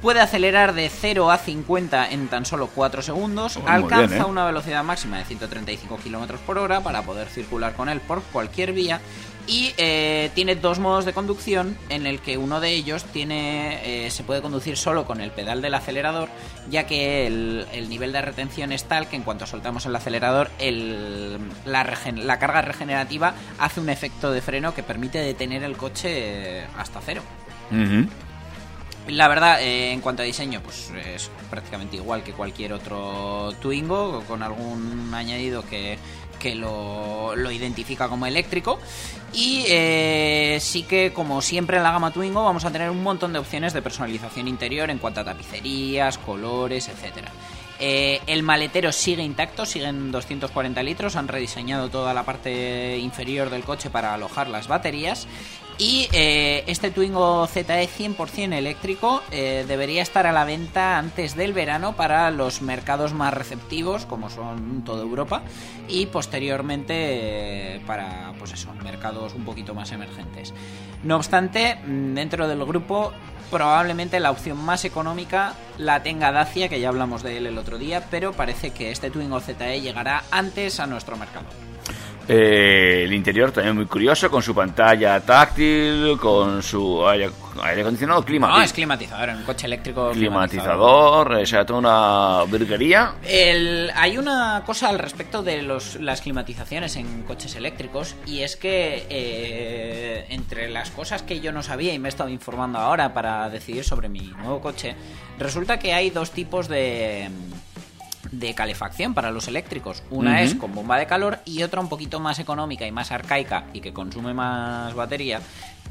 Puede acelerar de 0 a 50 en tan solo 4 segundos.
Oh,
Alcanza
bien, ¿eh?
una velocidad máxima de 135 km por hora para poder circular con él por cualquier vía. Y eh, tiene dos modos de conducción en el que uno de ellos tiene eh, se puede conducir solo con el pedal del acelerador, ya que el, el nivel de retención es tal que en cuanto soltamos el acelerador, el- la, regen- la carga regenerativa hace un efecto de freno que permite detener el coche eh, hasta cero. La verdad, eh, en cuanto a diseño, pues es prácticamente igual que cualquier otro Twingo, con algún añadido que, que lo, lo identifica como eléctrico. Y eh, sí que, como siempre en la gama Twingo, vamos a tener un montón de opciones de personalización interior en cuanto a tapicerías, colores, etcétera. Eh, el maletero sigue intacto, siguen 240 litros, han rediseñado toda la parte inferior del coche para alojar las baterías y eh, este Twingo ZE 100% eléctrico eh, debería estar a la venta antes del verano para los mercados más receptivos, como son toda Europa, y posteriormente eh, para pues eso, mercados un poquito más emergentes. No obstante, mm, dentro del grupo probablemente la opción más económica la tenga Dacia, que ya hablamos de él el otro día, pero parece que este Twingo ZE llegará antes a nuestro mercado.
Eh, el interior también muy curioso, con su pantalla táctil, con su aire, aire acondicionado, clima.
No, es climatizador, un coche eléctrico
climatizador, o sea, toda una virguería.
El- hay una cosa al respecto de los, las climatizaciones en coches eléctricos y es que eh, entre las cosas que yo no sabía y me he estado informando ahora para decidir sobre mi nuevo coche, resulta que hay dos tipos de, de calefacción para los eléctricos. Una es con bomba de calor y otra un poquito más económica y más arcaica y que consume más batería.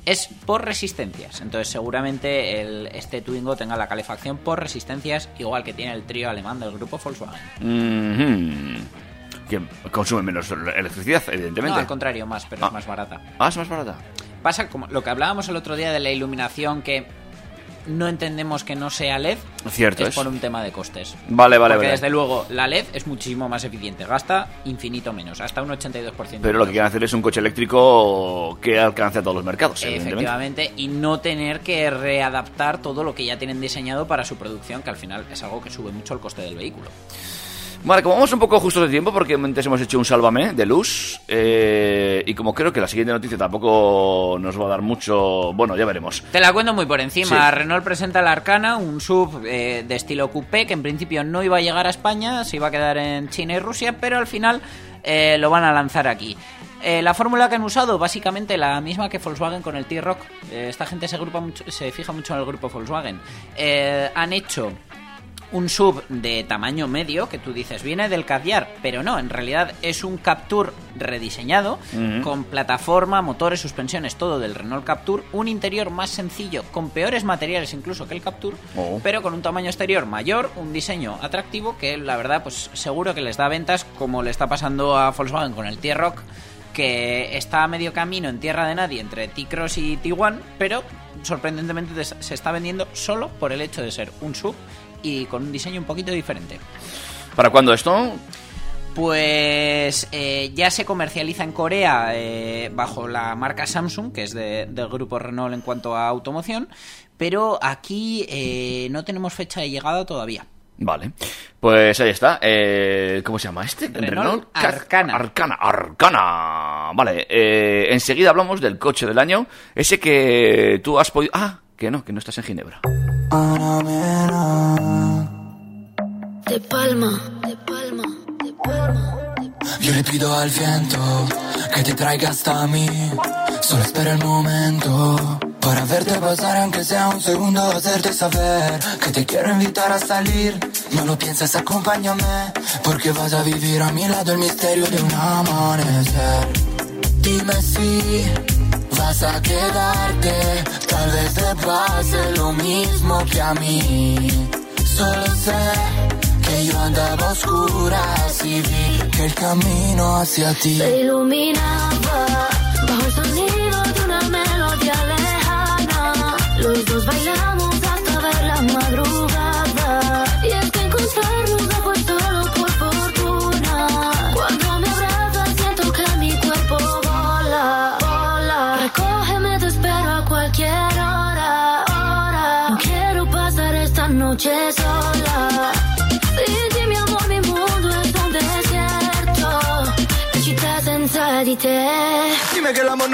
Es por resistencias. Entonces seguramente el, este Twingo tenga la calefacción por resistencias igual que tiene el trío alemán del grupo Volkswagen.
Que consume menos electricidad, evidentemente.
No, al contrario, más, pero
Ah.
es más barata.
Ah, es más barata.
Pasa como lo que hablábamos el otro día de la iluminación que no entendemos que no sea LED,
Cierto
es,
es.
por un tema de costes.
Vale, vale,
Porque
vale.
desde luego la LED es muchísimo más eficiente, gasta infinito menos, hasta un 82%.
Pero lo que quieren hacer es un coche eléctrico que alcance a todos los mercados.
Efectivamente, y no tener que readaptar todo lo que ya tienen diseñado para su producción, que al final es algo que sube mucho el coste del vehículo.
Como vamos un poco justos de tiempo, porque antes hemos hecho un sálvame de luz, eh, y como creo que la siguiente noticia tampoco nos va a dar mucho, bueno, ya veremos.
Te la cuento muy por encima.
Sí.
Renault presenta el Arcana, un sub eh, de estilo coupé que en principio no iba a llegar a España, se iba a quedar en China y Rusia, pero al final eh, lo van a lanzar aquí. Eh, la fórmula que han usado, básicamente la misma que Volkswagen con el T-Rock. Eh, esta gente se, agrupa mucho, se fija mucho en el grupo Volkswagen. Eh, han hecho un sub de tamaño medio que tú dices viene del Caviar, pero no, en realidad es un Captur rediseñado con plataforma, motores, suspensiones, todo del Renault Captur, un interior más sencillo, con peores materiales incluso que el Captur,
Oh.
pero con un tamaño exterior mayor, un diseño atractivo que la verdad pues seguro que les da ventas como le está pasando a Volkswagen con el T-Rock que está a medio camino en tierra de nadie entre T-Cross y T1, pero sorprendentemente se está vendiendo solo por el hecho de ser un sub y con un diseño un poquito diferente.
¿Para cuándo esto?
Pues eh, ya se comercializa en Corea eh, bajo la marca Samsung, que es de- del grupo Renault en cuanto a automoción, pero aquí eh, no tenemos fecha de llegada todavía.
Vale, pues ahí está. ¿Cómo se llama este?
Renault
Car-
Arcana.
Arcana, Arcana. Vale, enseguida hablamos del coche del año. Ese que tú has podido... Ah, que no, que no estás en Ginebra.
De palma, de palma, de palma.
Yo le pido al viento que te traiga hasta mí. Solo espera el momento para verte pasar, aunque sea un segundo, hacerte saber que te quiero invitar a salir. No lo pienses, acompáñame, porque vas a vivir a mi lado el misterio de un amanecer. Dime si vas a quedarte, tal vez te pase lo mismo que a mí. Solo sé que yo andaba a oscuras y vi que el camino hacia ti
Se iluminaba bajo el sonido de una melodía lejana. Los dos bailamos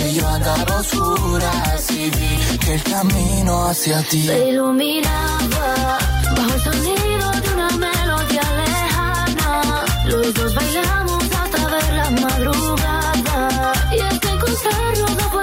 que yo andaba oscuras y vi que el camino hacia ti
Se iluminaba bajo el sonido de una melodía lejana. Los dos bailamos hasta ver la madrugada. Y es que encontrarnos no fue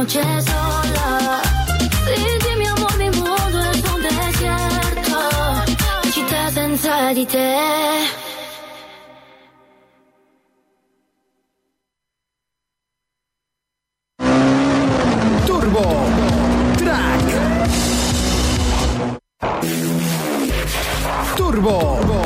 Noche sola. Sin ti, mi amor, mi mundo es un desierto. Città senza di te.
Turbo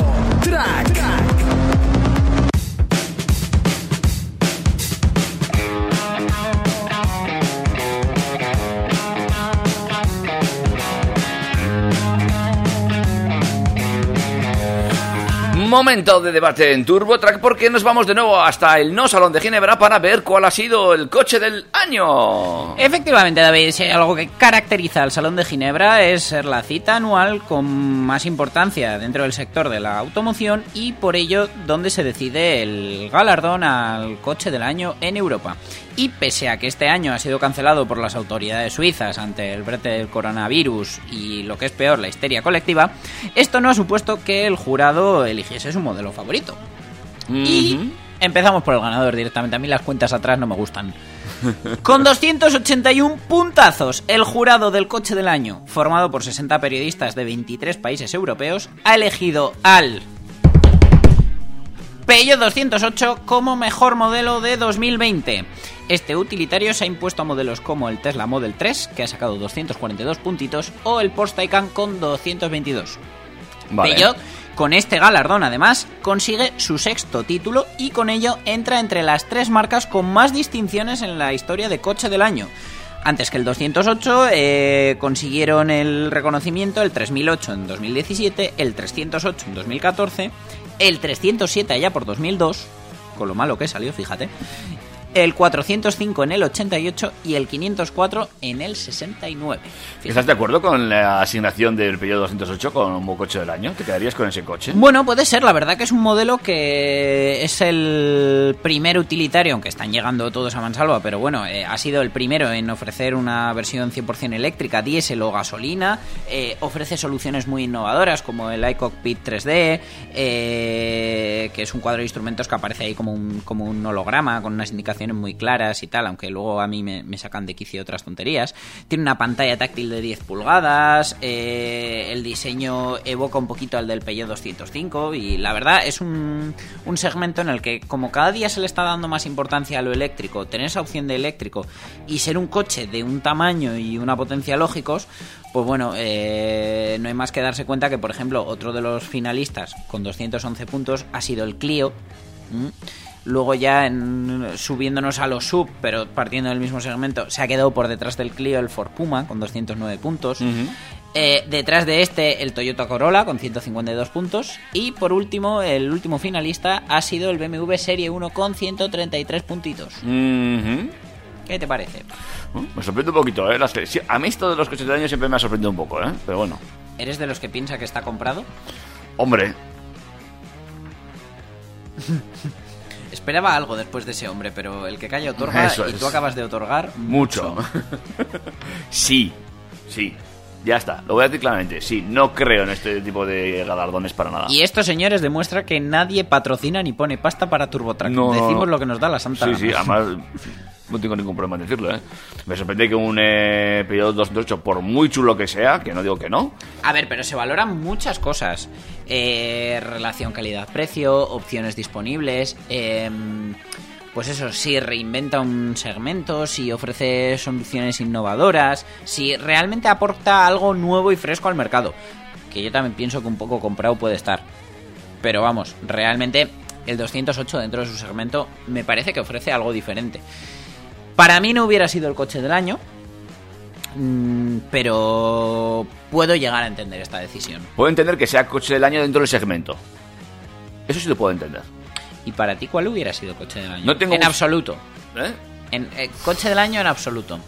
Momento de debate en TurboTrack porque nos vamos de nuevo hasta el No Salón de Ginebra para ver cuál ha sido el coche del año.
Efectivamente, David, si algo que caracteriza al Salón de Ginebra es ser la cita anual con más importancia dentro del sector de la automoción y por ello donde se decide el galardón al coche del año en Europa. Y pese a que este año ha sido cancelado por las autoridades suizas ante el brete del coronavirus y lo que es peor, la histeria colectiva, esto no ha supuesto que el jurado eligiese su modelo favorito. Y empezamos por el ganador directamente. A mí las cuentas atrás no me gustan. Con 281 puntazos, el jurado del coche del año, formado por 60 periodistas de 23 países europeos, ha elegido al Peugeot 208 como mejor modelo de 2020. Este utilitario se ha impuesto a modelos como el Tesla Model 3, que ha sacado 242 puntitos, o el Porsche Taycan con 222.
Vale.
Peugeot, con este galardón además, consigue su sexto título y con ello entra entre las tres marcas con más distinciones en la historia de coche del año. Antes que el 208 eh, consiguieron el reconocimiento el 3008 en 2017, el 308 en 2014, el 307 allá por 2002, con lo malo que salió, fíjate, el 405 en el 88 y el 504 en el 69.
¿Estás de acuerdo con la asignación del Peugeot 208 como coche del año? ¿Te quedarías con ese coche?
Bueno, puede ser, la verdad que es un modelo que es el primer utilitario, aunque están llegando todos a mansalva, pero bueno, eh, ha sido el primero en ofrecer una versión 100% eléctrica, diésel o gasolina, eh, ofrece soluciones muy innovadoras como el iCockpit 3D, eh, que es un cuadro de instrumentos que aparece ahí como un, como un holograma con unas indicaciones muy claras y tal, aunque luego a mí me, sacan de quicio otras tonterías. Tiene una pantalla táctil de 10 pulgadas, eh, el diseño evoca un poquito al del Peugeot 205 y la verdad es un, un segmento en el que como cada día se le está dando más importancia a lo eléctrico, tener esa opción de eléctrico y ser un coche de un tamaño y una potencia lógicos, pues bueno, eh, no hay más que darse cuenta que por ejemplo otro de los finalistas con 211 puntos ha sido el Clio. Luego ya en- subiéndonos a los sub, pero partiendo del mismo segmento, se ha quedado por detrás del Clio el Ford Puma con 209 puntos. Eh, detrás de este el Toyota Corolla con 152 puntos. Y por último, el último finalista ha sido el BMW Serie 1 con 133 puntitos. ¿Qué te parece?
Uh, Me sorprende un poquito, ¿eh? Las que- sí, a mí esto de los coches del año siempre me ha sorprendido un poco, ¿eh? Pero bueno.
¿Eres de los que piensa que está comprado?
Hombre,
Esperaba algo después de ese hombre, pero el que calla otorga
Eso
y
es.
tú acabas de otorgar
mucho. sí, sí. Ya está, lo voy a decir claramente. Sí, no creo en este tipo de galardones para nada.
Y esto, señores, demuestra que nadie patrocina ni pone pasta para TurboTrack.
No,
Decimos lo que nos da la santa
Sí,
gana.
sí, además no tengo ningún problema en decirlo, ¿eh? Me sorprende que un eh, Peugeot 208, por muy chulo que sea, que no digo que no,
A ver, pero se valoran muchas cosas. Eh, relación calidad-precio, opciones disponibles. em, pues eso, si reinventa un segmento, si ofrece soluciones innovadoras, si realmente aporta algo nuevo y fresco al mercado. Que yo también pienso que un poco comprado puede estar. Pero vamos, realmente el 208 dentro de su segmento me parece que ofrece algo diferente. Para mí no hubiera sido el coche del año, pero puedo llegar a entender esta decisión.
puedo entender que sea coche del año dentro del segmento. Eso sí lo puedo entender.
¿Y para ti cuál hubiera sido coche del año?
No tengo
en
un-
absoluto.
¿Eh?
En, eh, coche del año en absoluto.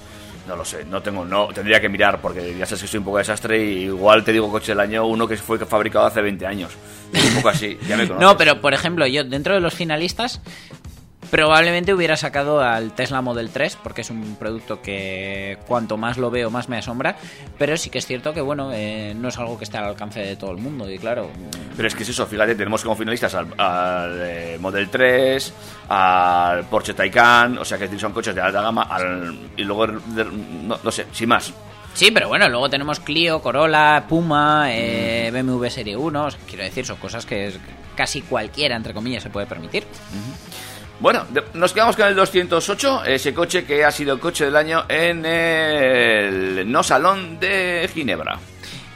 No lo sé, no tengo, no, tendría que mirar porque ya sabes que soy un poco desastre y igual te digo coche del año uno que fue fabricado hace 20 años. Un poco así, ya me conoces.
No, pero por ejemplo, yo dentro de los finalistas probablemente hubiera sacado al Tesla Model 3 porque es un producto que cuanto más lo veo más me asombra, pero sí que es cierto que bueno, eh, no es algo que esté al alcance de todo el mundo y claro,
Pero es que es eso, fíjate, tenemos como finalistas al, al, eh, Model 3, al Porsche Taycan, o sea que son coches de alta gama, al- y luego, de- no, no sé, sin más.
Sí, pero bueno, luego tenemos Clio, Corolla, Puma, eh, BMW Serie 1. o sea, quiero decir, son cosas que casi cualquiera, entre comillas, se puede permitir.
Bueno, nos quedamos con el 208, ese coche que ha sido el coche del año en el No Salón de Ginebra.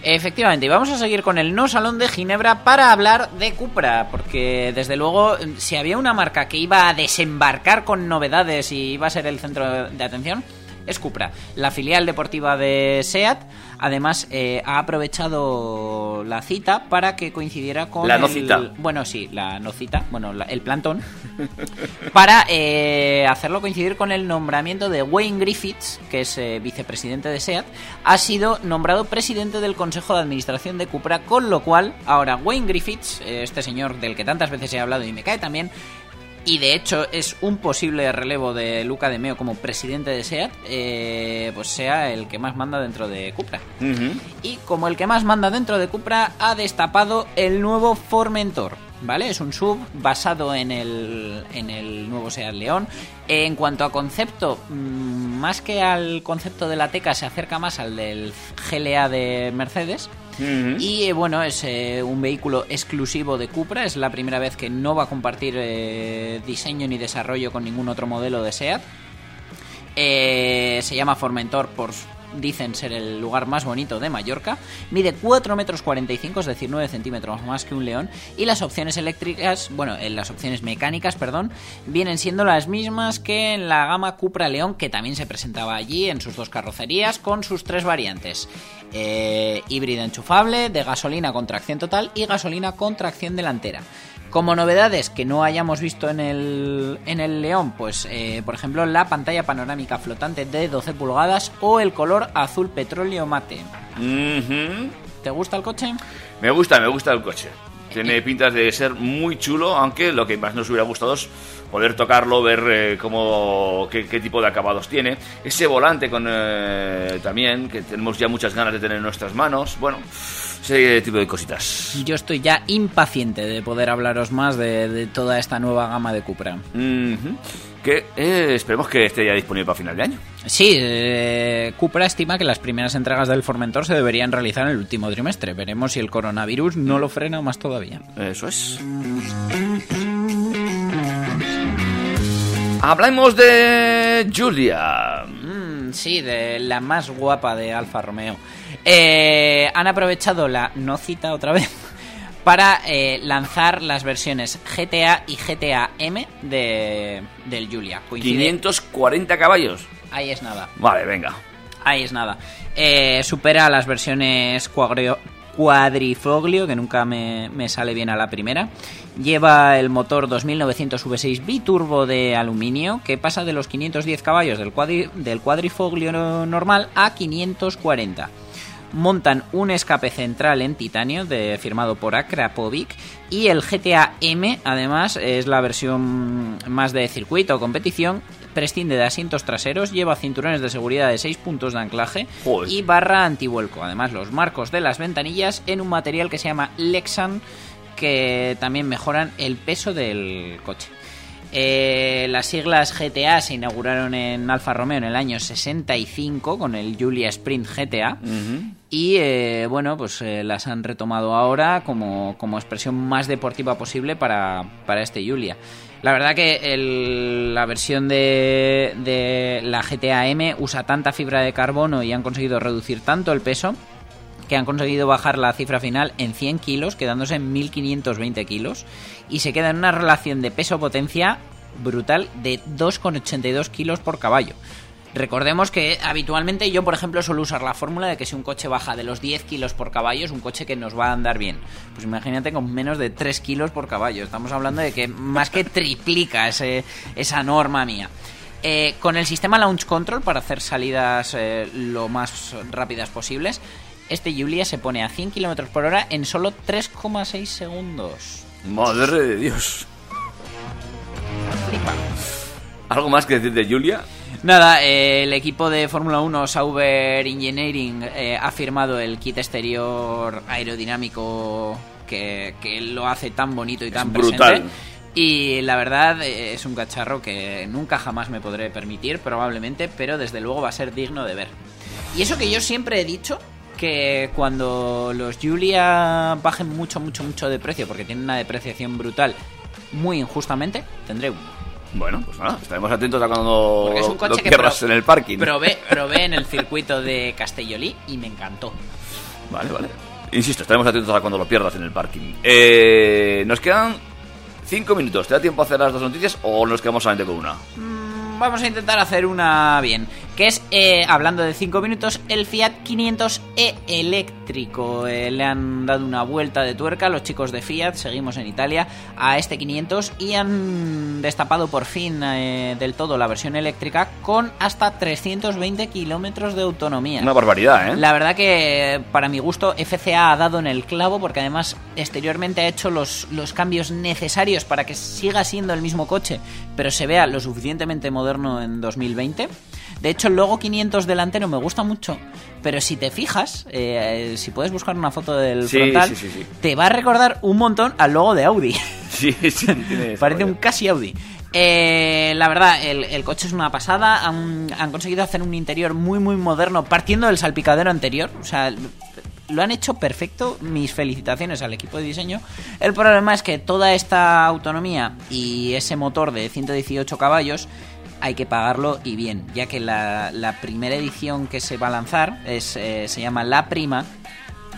Efectivamente, y vamos a seguir con el no salón de Ginebra para hablar de Cupra, porque desde luego, si había una marca que iba a desembarcar con novedades y iba a ser el centro de atención, es Cupra, la filial deportiva de SEAT. Además, eh, ha aprovechado la cita para que coincidiera con.
La no
el-. Bueno, sí, la no cita, bueno, la- el plantón. para eh, hacerlo coincidir con el nombramiento de Wayne Griffiths, que es eh, vicepresidente de SEAT, ha sido nombrado presidente del Consejo de Administración de Cupra, con lo cual ahora Wayne Griffiths, eh, este señor del que tantas veces he hablado y me cae también, y de hecho es un posible relevo de Luca de Meo como presidente de SEAT, eh, pues sea el que más manda dentro de Cupra. Y como el que más manda dentro de Cupra, ha destapado el nuevo Formentor. ¿Vale? Es un sub basado en el, en el nuevo Seat León. En cuanto a concepto, mm, más que al concepto de la Teca, se acerca más al del GLA de Mercedes. Y eh, bueno, es eh, un vehículo exclusivo de Cupra. Es la primera vez que no va a compartir eh, diseño ni desarrollo con ningún otro modelo de SEAT. Se llama Formentor por dicen ser el lugar más bonito de Mallorca. Mide 4 metros 45, es decir, 9 centímetros más que un león. Y las opciones eléctricas, bueno, eh, las opciones mecánicas, perdón, vienen siendo las mismas que en la gama Cupra León, que también se presentaba allí en sus dos carrocerías, con sus tres variantes. Eh, híbrida enchufable, de gasolina con tracción total y gasolina con tracción delantera. Como novedades que no hayamos visto en el, en el León, pues eh, por ejemplo la pantalla panorámica flotante de 12 pulgadas o el color azul petróleo mate. ¿Te gusta el coche?
Me gusta, me gusta el coche. Tiene pintas de ser muy chulo, aunque lo que más nos hubiera gustado es poder tocarlo, ver eh, cómo, qué, qué tipo de acabados tiene. Ese volante con eh, también, que tenemos ya muchas ganas de tener en nuestras manos. Bueno, ese tipo de cositas.
Yo estoy ya impaciente de poder hablaros más de, de toda esta nueva gama de Cupra.
Que eh, esperemos que esté ya disponible para final de año.
Sí, eh, Cupra estima que las primeras entregas del Formentor se deberían realizar en el último trimestre. Veremos si el coronavirus no lo frena más todavía.
Eso es. Hablamos de Julia.
Mm, sí, de la más guapa de Alfa Romeo. Eh, han aprovechado la no cita otra vez para eh, lanzar las versiones GTA y GTA M de, del Julia. Coincide-
540 caballos.
Ahí es nada.
Vale, venga.
Ahí es nada. Eh, supera las versiones cuadrio- cuadrifoglio, que nunca me, me sale bien a la primera. Lleva el motor 2900 V6 biturbo de aluminio, que pasa de los 510 caballos del, cuadri- del normal a 540. Montan un escape central en titanio de, firmado por Akrapovic y el GTA M además es la versión más de circuito o competición prescinde de asientos traseros, lleva cinturones de seguridad de 6 puntos de anclaje
Joder.
y barra antivuelco. Además, los marcos de las ventanillas en un material que se llama Lexan, que también mejoran el peso del coche. Eh, las siglas GTA se inauguraron en Alfa Romeo en el año 65 con el Julia Sprint GTA. Y eh, bueno, pues eh, las han retomado ahora como, como expresión más deportiva posible para, para este Julia. La verdad que el- la versión de, de la GTA M usa tanta fibra de carbono y han conseguido reducir tanto el peso que han conseguido bajar la cifra final en 100 kilos, quedándose en 1520 kilos, y se queda en una relación de peso-potencia brutal de 2,82 kilos por caballo. Recordemos que habitualmente yo, por ejemplo, suelo usar la fórmula de que si un coche baja de los 10 kilos por caballo es un coche que nos va a andar bien. Pues imagínate con menos de 3 kilos por caballo. Estamos hablando de que más que triplica ese, esa norma mía. Eh, con el sistema Launch Control para hacer salidas eh, lo más rápidas posibles, este Julia se pone a 100 km por hora en solo 3,6 segundos.
Madre de Dios.
Flipa.
¿Algo más que decir de Julia?
Nada, eh, el equipo de Fórmula 1 Sauber Engineering eh, ha firmado el kit exterior aerodinámico que, que lo hace tan bonito y tan
brutal.
presente. Y la verdad eh, es un cacharro que nunca jamás me podré permitir, probablemente, pero desde luego va a ser digno de ver. Y eso que yo siempre he dicho que cuando los Julia bajen mucho, mucho, mucho de precio, porque tienen una depreciación brutal, muy injustamente, tendré uno.
Bueno, pues nada, estaremos atentos a cuando
Porque es un
lo
coche
pierdas en el parking.
Probé, probé en el circuito de Castellolí y me encantó.
Vale, vale. Insisto, estaremos atentos a cuando lo pierdas en el parking. Eh, nos quedan cinco minutos. ¿Te da tiempo a hacer las dos noticias o nos quedamos solamente con una?
Mm, Vamos a intentar hacer una bien. Que es, eh, hablando de 5 minutos, el Fiat 500e eléctrico. Eh, le han dado una vuelta de tuerca los chicos de Fiat, seguimos en Italia, a este 500 y han destapado por fin eh, del todo la versión eléctrica con hasta 320 kilómetros de autonomía.
Una barbaridad, ¿eh?
La verdad que para mi gusto FCA ha dado en el clavo porque además exteriormente ha hecho los, los cambios necesarios para que siga siendo el mismo coche, pero se vea lo suficientemente moderno en 2020. De hecho, el logo 500 delantero me gusta mucho, pero si te fijas, eh, si puedes buscar una foto del
Sí,
frontal,
sí, sí, sí.
te va a recordar un montón al logo de Audi.
Sí, sí,
Parece un casi Audi. Eh, la verdad, el, el coche es una pasada. Han, han conseguido hacer un interior muy, muy moderno, partiendo del salpicadero anterior. O sea, lo han hecho perfecto. Mis felicitaciones al equipo de diseño. El problema es que toda esta autonomía y ese motor de 118 caballos hay que pagarlo y bien, ya que la, la primera edición que se va a lanzar es, eh, se llama La Prima,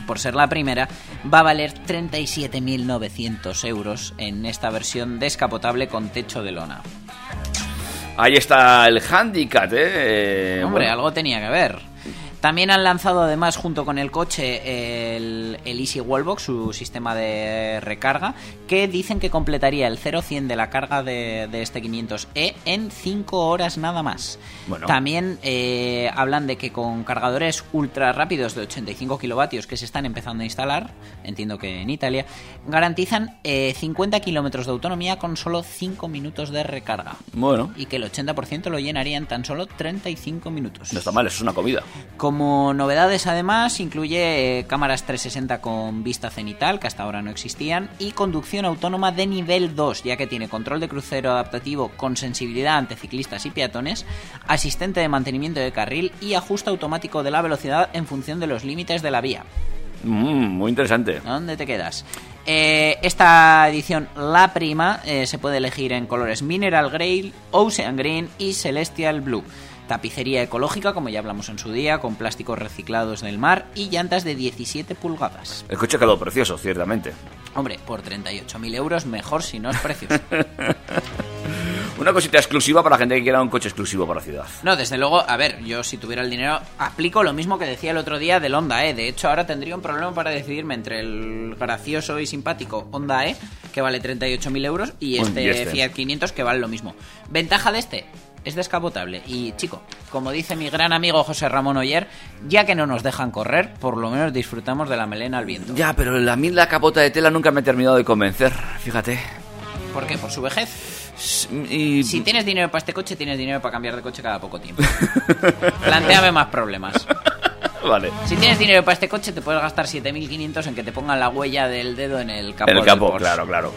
por ser la primera, va a valer 37.900 euros en esta versión descapotable con techo de lona.
Ahí está el handicap, ¿eh?
Hombre,
bueno,
algo tenía que ver. También han lanzado además junto con el coche el, el Easy Wallbox, su sistema de recarga, que dicen que completaría el 0-100 de la carga de, de este 500e en 5 horas nada más.
Bueno.
También eh, hablan de que con cargadores ultra rápidos de 85 kilovatios que se están empezando a instalar, entiendo que en Italia, garantizan eh, 50 kilómetros de autonomía con solo 5 minutos de recarga.
Bueno,
Y que el 80% lo llenaría en tan solo 35 minutos.
no está mal, eso es una comida.
Como novedades, además, incluye eh, cámaras 360 con vista cenital, que hasta ahora no existían, y conducción autónoma de nivel 2, ya que tiene control de crucero adaptativo con sensibilidad ante ciclistas y peatones, asistente de mantenimiento de carril y ajuste automático de la velocidad en función de los límites de la vía.
Mm, muy interesante.
¿Dónde te quedas? Eh, esta edición, la prima, eh, se puede elegir en colores Mineral Grey, Ocean Green y Celestial Blue. Tapicería ecológica, como ya hablamos en su día, con plásticos reciclados del mar y llantas de 17 pulgadas.
El coche quedó precioso, ciertamente.
Hombre, por 38.000 euros, mejor si no es precioso.
Una cosita exclusiva para la gente que quiera un coche exclusivo para la ciudad.
No, desde luego, a ver, yo si tuviera el dinero, aplico lo mismo que decía el otro día del Honda E. De hecho, ahora tendría un problema para decidirme entre el gracioso y simpático Honda E, que vale 38.000 euros, y este,
y este.
Fiat 500, que vale lo mismo. Ventaja de este, es descapotable. Y chico, como dice mi gran amigo José Ramón Oyer, ya que no nos dejan correr, por lo menos disfrutamos de la melena al viento.
Ya, pero a mí la capota de tela nunca me ha terminado de convencer, fíjate.
¿Por qué? ¿Por su vejez?
Y...
Si tienes dinero para este coche, tienes dinero para cambiar de coche cada poco tiempo. Plantéame más problemas.
Vale.
Si tienes dinero para este coche, te puedes gastar 7.500 en que te pongan la huella del dedo en el capó.
En el
Porsche.
claro, claro.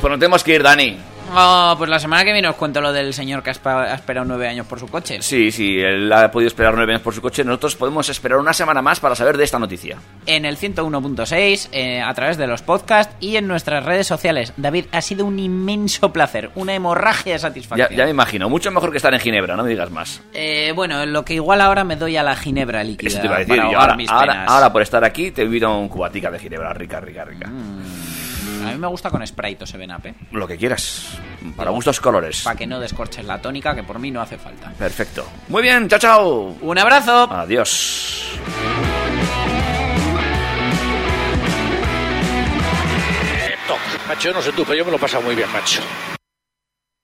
Pues nos tenemos que ir, Dani.
Oh, pues la semana que viene os cuento lo del señor que ha esperado nueve años por su coche.
Sí, sí, él ha podido esperar nueve años por su coche. Nosotros podemos esperar una semana más para saber de esta noticia.
En el 101.6, eh, a través de los podcasts y en nuestras redes sociales. David, ha sido un inmenso placer, una hemorragia de satisfacción.
ya me imagino, mucho mejor que estar en Ginebra, no me digas más.
Eh, bueno, lo que igual ahora me doy a la ginebra líquida
Eso te iba a decir.
para
y
ahogar
ahora,
mis
ahora,
penas.
ahora por estar aquí te invito a un cubatica de Ginebra, rica, rica, rica.
A mí me gusta con Sprite o 7-Up, ¿eh?
Lo que quieras. Para gustos colores.
Para que no descorches la tónica, que por mí no hace falta.
Perfecto. Muy bien, chao, chao.
Un abrazo.
Adiós.
Macho, no sé tú, pero yo me lo he pasado muy bien, macho.